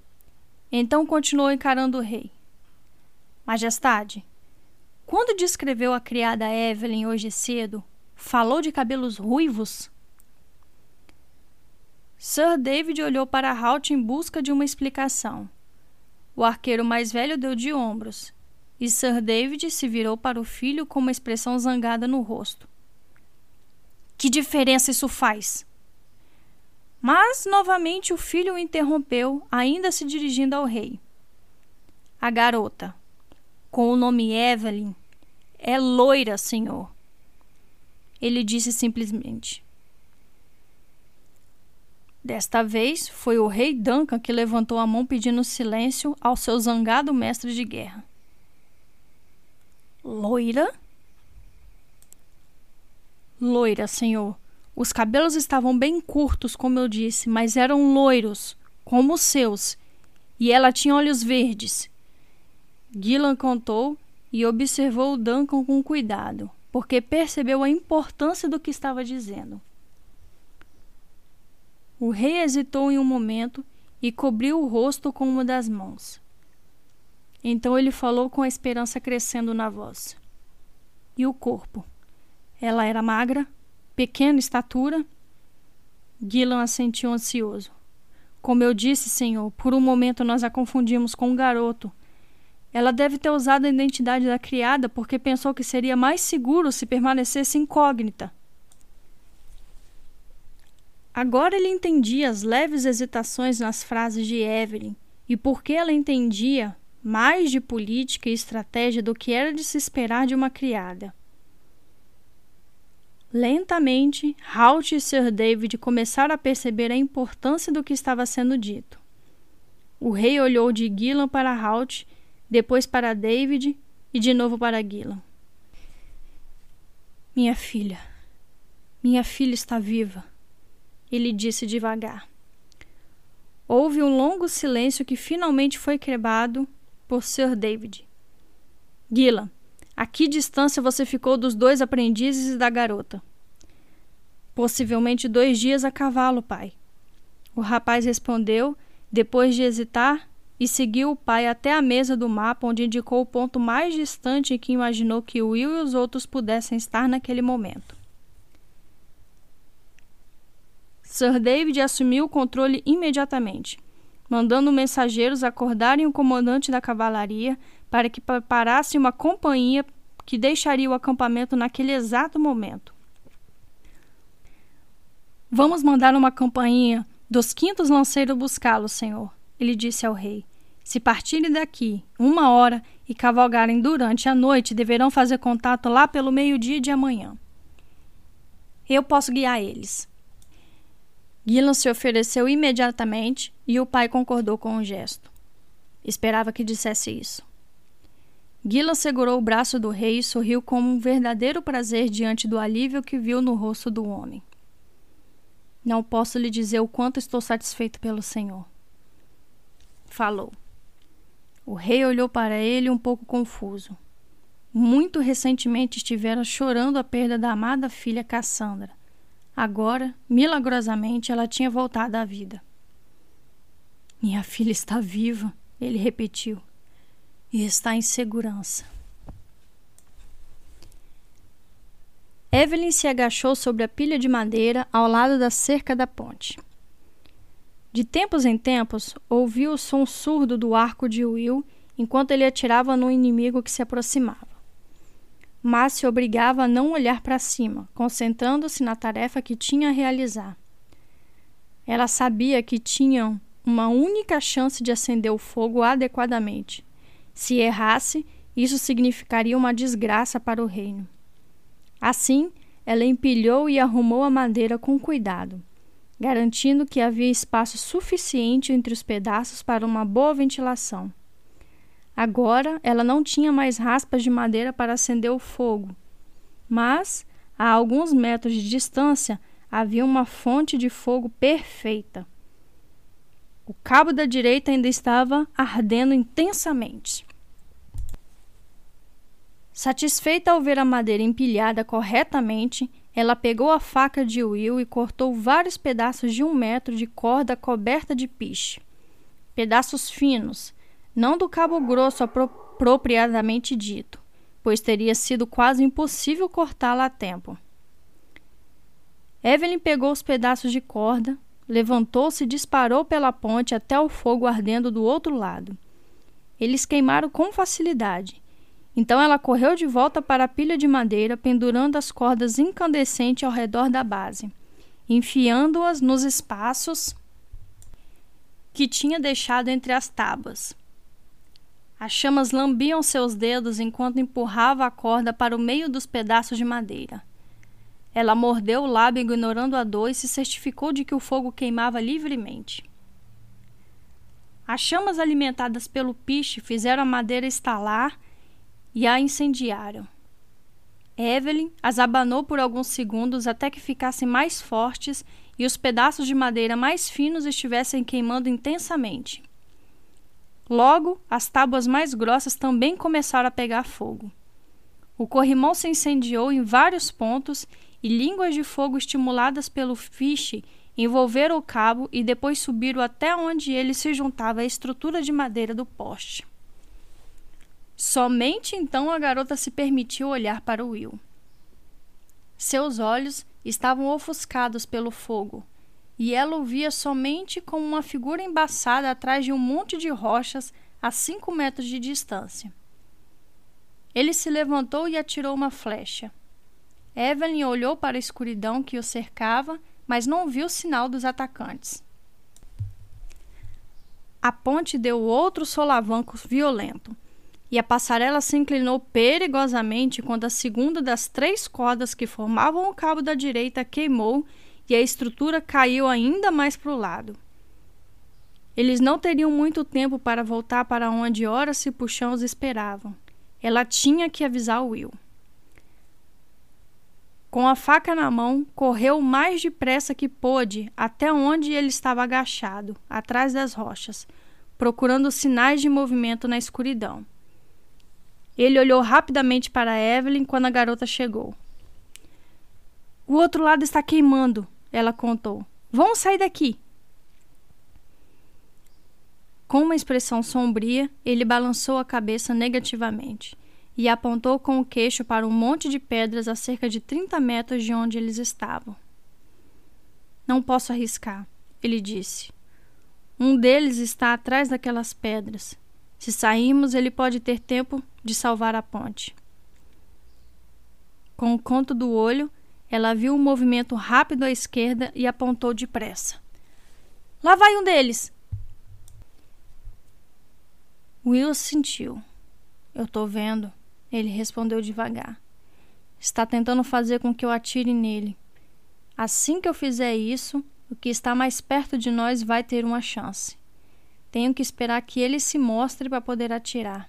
S1: Então continuou encarando o rei. Majestade, quando descreveu a criada Evelyn hoje cedo, falou de cabelos ruivos? Sir David olhou para Halt em busca de uma explicação. O arqueiro mais velho deu de ombros, e Sir David se virou para o filho com uma expressão zangada no rosto. Que diferença isso faz? Mas novamente o filho o interrompeu, ainda se dirigindo ao rei. A garota, com o nome Evelyn, é loira, senhor. Ele disse simplesmente. Desta vez, foi o rei Duncan que levantou a mão pedindo silêncio ao seu zangado mestre de guerra. Loira? Loira, senhor. Os cabelos estavam bem curtos, como eu disse, mas eram loiros, como os seus, e ela tinha olhos verdes. Gillan contou e observou Duncan com cuidado, porque percebeu a importância do que estava dizendo. O rei hesitou em um momento e cobriu o rosto com uma das mãos. Então ele falou com a esperança crescendo na voz. E o corpo? Ela era magra, pequena estatura? Gillan assentiu ansioso. Como eu disse, senhor, por um momento nós a confundimos com um garoto. Ela deve ter usado a identidade da criada porque pensou que seria mais seguro se permanecesse incógnita. Agora ele entendia as leves hesitações nas frases de Evelyn e por que ela entendia mais de política e estratégia do que era de se esperar de uma criada. Lentamente, Halt e Sir David começaram a perceber a importância do que estava sendo dito. O rei olhou de Gillan para Halt, depois para David e de novo para Gillan. Minha filha, minha filha está viva ele disse devagar. Houve um longo silêncio que finalmente foi quebrado por Sir David. Gillan, a que distância você ficou dos dois aprendizes e da garota? Possivelmente dois dias a cavalo, pai. O rapaz respondeu, depois de hesitar, e seguiu o pai até a mesa do mapa, onde indicou o ponto mais distante em que imaginou que Will e os outros pudessem estar naquele momento. Sir David assumiu o controle imediatamente, mandando mensageiros acordarem o comandante da cavalaria para que preparasse uma companhia que deixaria o acampamento naquele exato momento. Vamos mandar uma campainha dos quintos lanceiros buscá-lo, senhor, ele disse ao rei. Se partirem daqui uma hora e cavalgarem durante a noite, deverão fazer contato lá pelo meio-dia de amanhã. Eu posso guiar eles. Gillan se ofereceu imediatamente e o pai concordou com o gesto. Esperava que dissesse isso. Gillan segurou o braço do rei e sorriu com um verdadeiro prazer diante do alívio que viu no rosto do homem. Não posso lhe dizer o quanto estou satisfeito pelo Senhor. Falou. O rei olhou para ele um pouco confuso. Muito recentemente estivera chorando a perda da amada filha Cassandra. Agora, milagrosamente, ela tinha voltado à vida. Minha filha está viva, ele repetiu, e está em segurança. Evelyn se agachou sobre a pilha de madeira ao lado da cerca da ponte. De tempos em tempos, ouviu o som surdo do arco de Will enquanto ele atirava no inimigo que se aproximava. Mas se obrigava a não olhar para cima, concentrando-se na tarefa que tinha a realizar. Ela sabia que tinham uma única chance de acender o fogo adequadamente. Se errasse, isso significaria uma desgraça para o reino. Assim, ela empilhou e arrumou a madeira com cuidado garantindo que havia espaço suficiente entre os pedaços para uma boa ventilação. Agora ela não tinha mais raspas de madeira para acender o fogo, mas, a alguns metros de distância, havia uma fonte de fogo perfeita. O cabo da direita ainda estava ardendo intensamente. Satisfeita ao ver a madeira empilhada corretamente, ela pegou a faca de Will e cortou vários pedaços de um metro de corda coberta de piche. Pedaços finos, não do cabo grosso apropriadamente dito, pois teria sido quase impossível cortá-la a tempo. Evelyn pegou os pedaços de corda, levantou-se e disparou pela ponte até o fogo ardendo do outro lado. Eles queimaram com facilidade então ela correu de volta para a pilha de madeira, pendurando as cordas incandescentes ao redor da base, enfiando-as nos espaços que tinha deixado entre as tábuas. As chamas lambiam seus dedos enquanto empurrava a corda para o meio dos pedaços de madeira. Ela mordeu o lábio ignorando a dor e se certificou de que o fogo queimava livremente. As chamas alimentadas pelo piche fizeram a madeira estalar e a incendiaram. Evelyn as abanou por alguns segundos até que ficassem mais fortes e os pedaços de madeira mais finos estivessem queimando intensamente. Logo, as tábuas mais grossas também começaram a pegar fogo. O corrimão se incendiou em vários pontos e línguas de fogo estimuladas pelo fiche envolveram o cabo e depois subiram até onde ele se juntava à estrutura de madeira do poste. Somente então a garota se permitiu olhar para Will. Seus olhos estavam ofuscados pelo fogo, e ela o via somente como uma figura embaçada atrás de um monte de rochas a cinco metros de distância. Ele se levantou e atirou uma flecha. Evelyn olhou para a escuridão que o cercava, mas não viu sinal dos atacantes. A ponte deu outro solavanco violento e a passarela se inclinou perigosamente quando a segunda das três cordas que formavam o cabo da direita queimou e a estrutura caiu ainda mais para o lado. Eles não teriam muito tempo para voltar para onde horas e puxão os esperavam. Ela tinha que avisar Will. Com a faca na mão, correu o mais depressa que pôde até onde ele estava agachado, atrás das rochas, procurando sinais de movimento na escuridão. Ele olhou rapidamente para Evelyn quando a garota chegou. O outro lado está queimando, ela contou. Vamos sair daqui. Com uma expressão sombria, ele balançou a cabeça negativamente e apontou com o queixo para um monte de pedras a cerca de 30 metros de onde eles estavam. Não posso arriscar, ele disse. Um deles está atrás daquelas pedras. Se sairmos, ele pode ter tempo de salvar a ponte. Com o conto do olho, ela viu um movimento rápido à esquerda e apontou depressa. Lá vai um deles! Will sentiu. Eu tô vendo, ele respondeu devagar. Está tentando fazer com que eu atire nele. Assim que eu fizer isso, o que está mais perto de nós vai ter uma chance. Tenho que esperar que ele se mostre para poder atirar.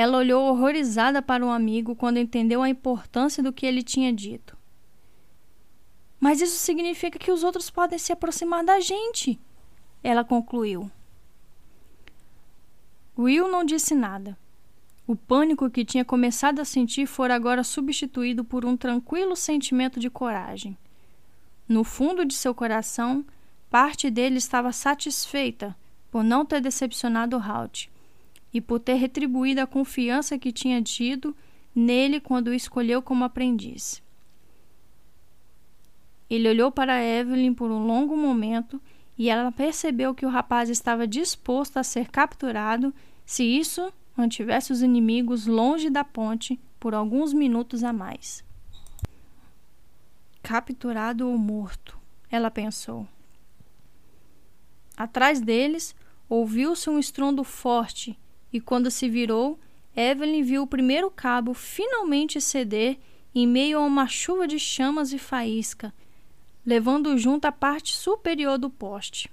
S1: Ela olhou horrorizada para o amigo quando entendeu a importância do que ele tinha dito. Mas isso significa que os outros podem se aproximar da gente, ela concluiu. Will não disse nada. O pânico que tinha começado a sentir fora agora substituído por um tranquilo sentimento de coragem. No fundo de seu coração, parte dele estava satisfeita por não ter decepcionado Halt e por ter retribuído a confiança que tinha tido nele quando o escolheu como aprendiz. Ele olhou para Evelyn por um longo momento e ela percebeu que o rapaz estava disposto a ser capturado se isso mantivesse os inimigos longe da ponte por alguns minutos a mais. Capturado ou morto, ela pensou. Atrás deles, ouviu-se um estrondo forte e, quando se virou, Evelyn viu o primeiro cabo finalmente ceder em meio a uma chuva de chamas e faísca, levando junto a parte superior do poste.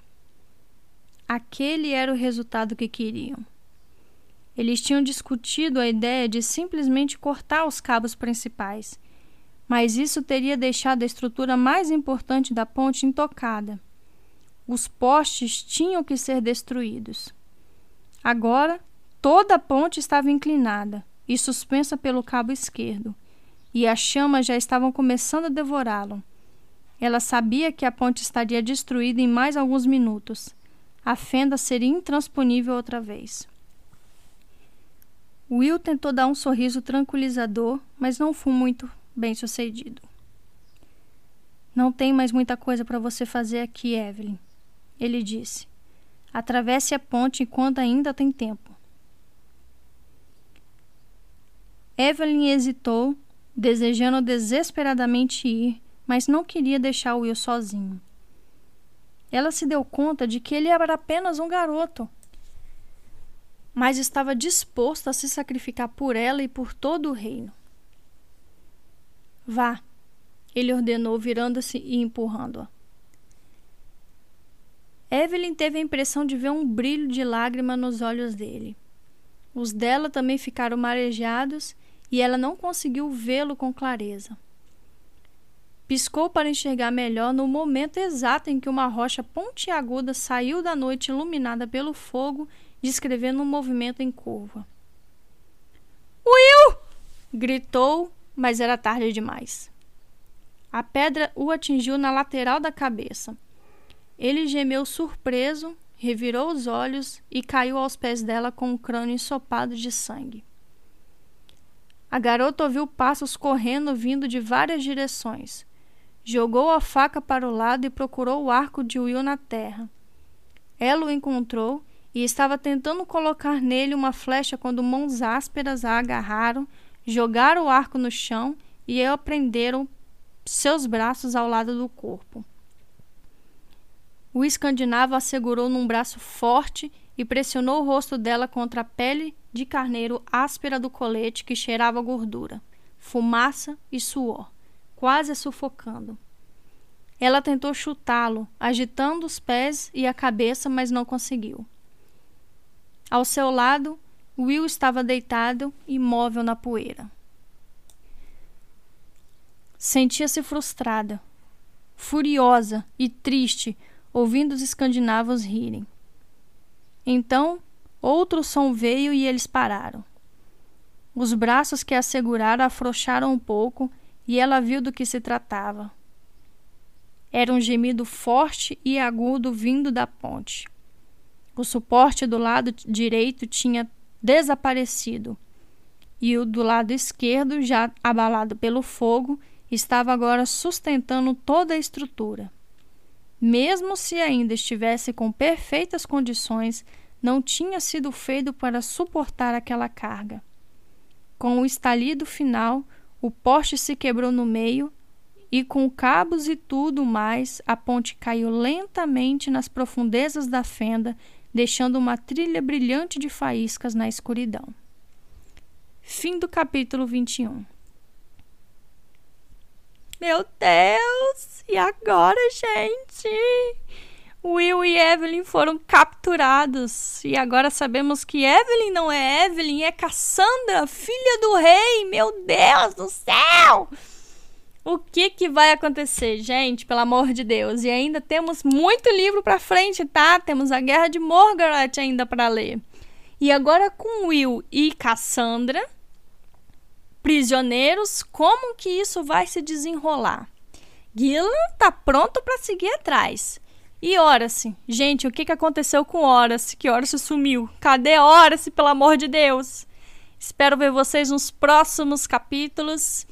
S1: Aquele era o resultado que queriam. Eles tinham discutido a ideia de simplesmente cortar os cabos principais, mas isso teria deixado a estrutura mais importante da ponte intocada. Os postes tinham que ser destruídos. Agora, toda a ponte estava inclinada e suspensa pelo cabo esquerdo, e as chamas já estavam começando a devorá-lo. Ela sabia que a ponte estaria destruída em mais alguns minutos. A fenda seria intransponível outra vez. Will tentou dar um sorriso tranquilizador, mas não foi muito bem sucedido. Não tem mais muita coisa para você fazer aqui, Evelyn, ele disse. Atravesse a ponte enquanto ainda tem tempo. Evelyn hesitou, desejando desesperadamente ir, mas não queria deixar Will sozinho. Ela se deu conta de que ele era apenas um garoto, mas estava disposto a se sacrificar por ela e por todo o reino. Vá, ele ordenou, virando-se e empurrando-a. Evelyn teve a impressão de ver um brilho de lágrima nos olhos dele. Os dela também ficaram marejados e ela não conseguiu vê-lo com clareza. Piscou para enxergar melhor no momento exato em que uma rocha pontiaguda saiu da noite iluminada pelo fogo, descrevendo um movimento em curva. Will! gritou, mas era tarde demais. A pedra o atingiu na lateral da cabeça. Ele gemeu surpreso, revirou os olhos e caiu aos pés dela com o crânio ensopado de sangue. A garota ouviu passos correndo vindo de várias direções. Jogou a faca para o lado e procurou o arco de Will na terra. Ela o encontrou e estava tentando colocar nele uma flecha quando mãos ásperas a agarraram, jogaram o arco no chão e a prenderam seus braços ao lado do corpo. O escandinavo a segurou num braço forte e pressionou o rosto dela contra a pele de carneiro áspera do colete que cheirava gordura, fumaça e suor quase a sufocando. Ela tentou chutá-lo, agitando os pés e a cabeça, mas não conseguiu. Ao seu lado, Will estava deitado, imóvel na poeira. Sentia-se frustrada, furiosa e triste, ouvindo os escandinavos rirem. Então, outro som veio e eles pararam. Os braços que a seguraram afrouxaram um pouco e ela viu do que se tratava. Era um gemido forte e agudo vindo da ponte. O suporte do lado direito tinha desaparecido e o do lado esquerdo, já abalado pelo fogo, estava agora sustentando toda a estrutura. Mesmo se ainda estivesse com perfeitas condições, não tinha sido feito para suportar aquela carga. Com o estalido final, o poste se quebrou no meio e, com cabos e tudo mais, a ponte caiu lentamente nas profundezas da fenda, deixando uma trilha brilhante de faíscas na escuridão. Fim do capítulo 21. Meu Deus! E agora, gente? Will e Evelyn foram capturados. E agora sabemos que Evelyn não é Evelyn, é Cassandra, filha do rei. Meu Deus do céu! O que que vai acontecer, gente? Pelo amor de Deus. E ainda temos muito livro para frente, tá? Temos a Guerra de Morgoth ainda para ler. E agora com Will e Cassandra, prisioneiros, como que isso vai se desenrolar? Gillan tá pronto para seguir atrás. E Horace? Gente, o que, que aconteceu com Horace? Que Horace sumiu. Cadê Horace, pelo amor de Deus? Espero ver vocês nos próximos capítulos.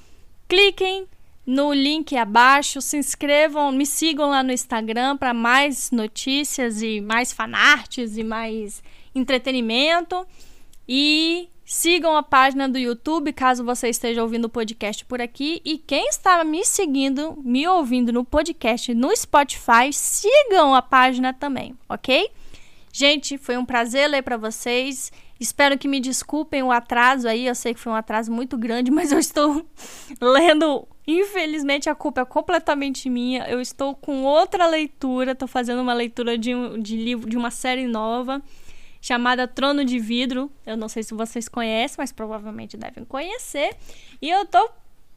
S1: Cliquem no link abaixo, se inscrevam, me sigam lá no Instagram para mais notícias e mais fanarts e mais entretenimento. E Sigam a página do YouTube caso você esteja ouvindo o podcast por aqui. E quem está me seguindo, me ouvindo no podcast no Spotify, sigam a página também, ok? Gente, foi um prazer ler para vocês. Espero que me desculpem o atraso aí. Eu sei que foi um atraso muito grande, mas eu estou lendo. Infelizmente, a culpa é completamente minha. Eu estou com outra leitura. Estou fazendo uma leitura de, um, de livro de uma série nova chamada Trono de Vidro. Eu não sei se vocês conhecem, mas provavelmente devem conhecer. E eu tô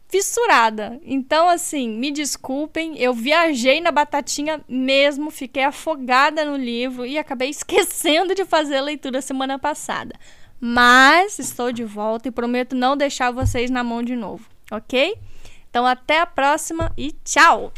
S1: fissurada. Então, assim, me desculpem, eu viajei na batatinha mesmo, fiquei afogada no livro e acabei esquecendo de fazer a leitura semana passada. Mas estou de volta e prometo não deixar vocês na mão de novo, ok? Então, até a próxima e tchau!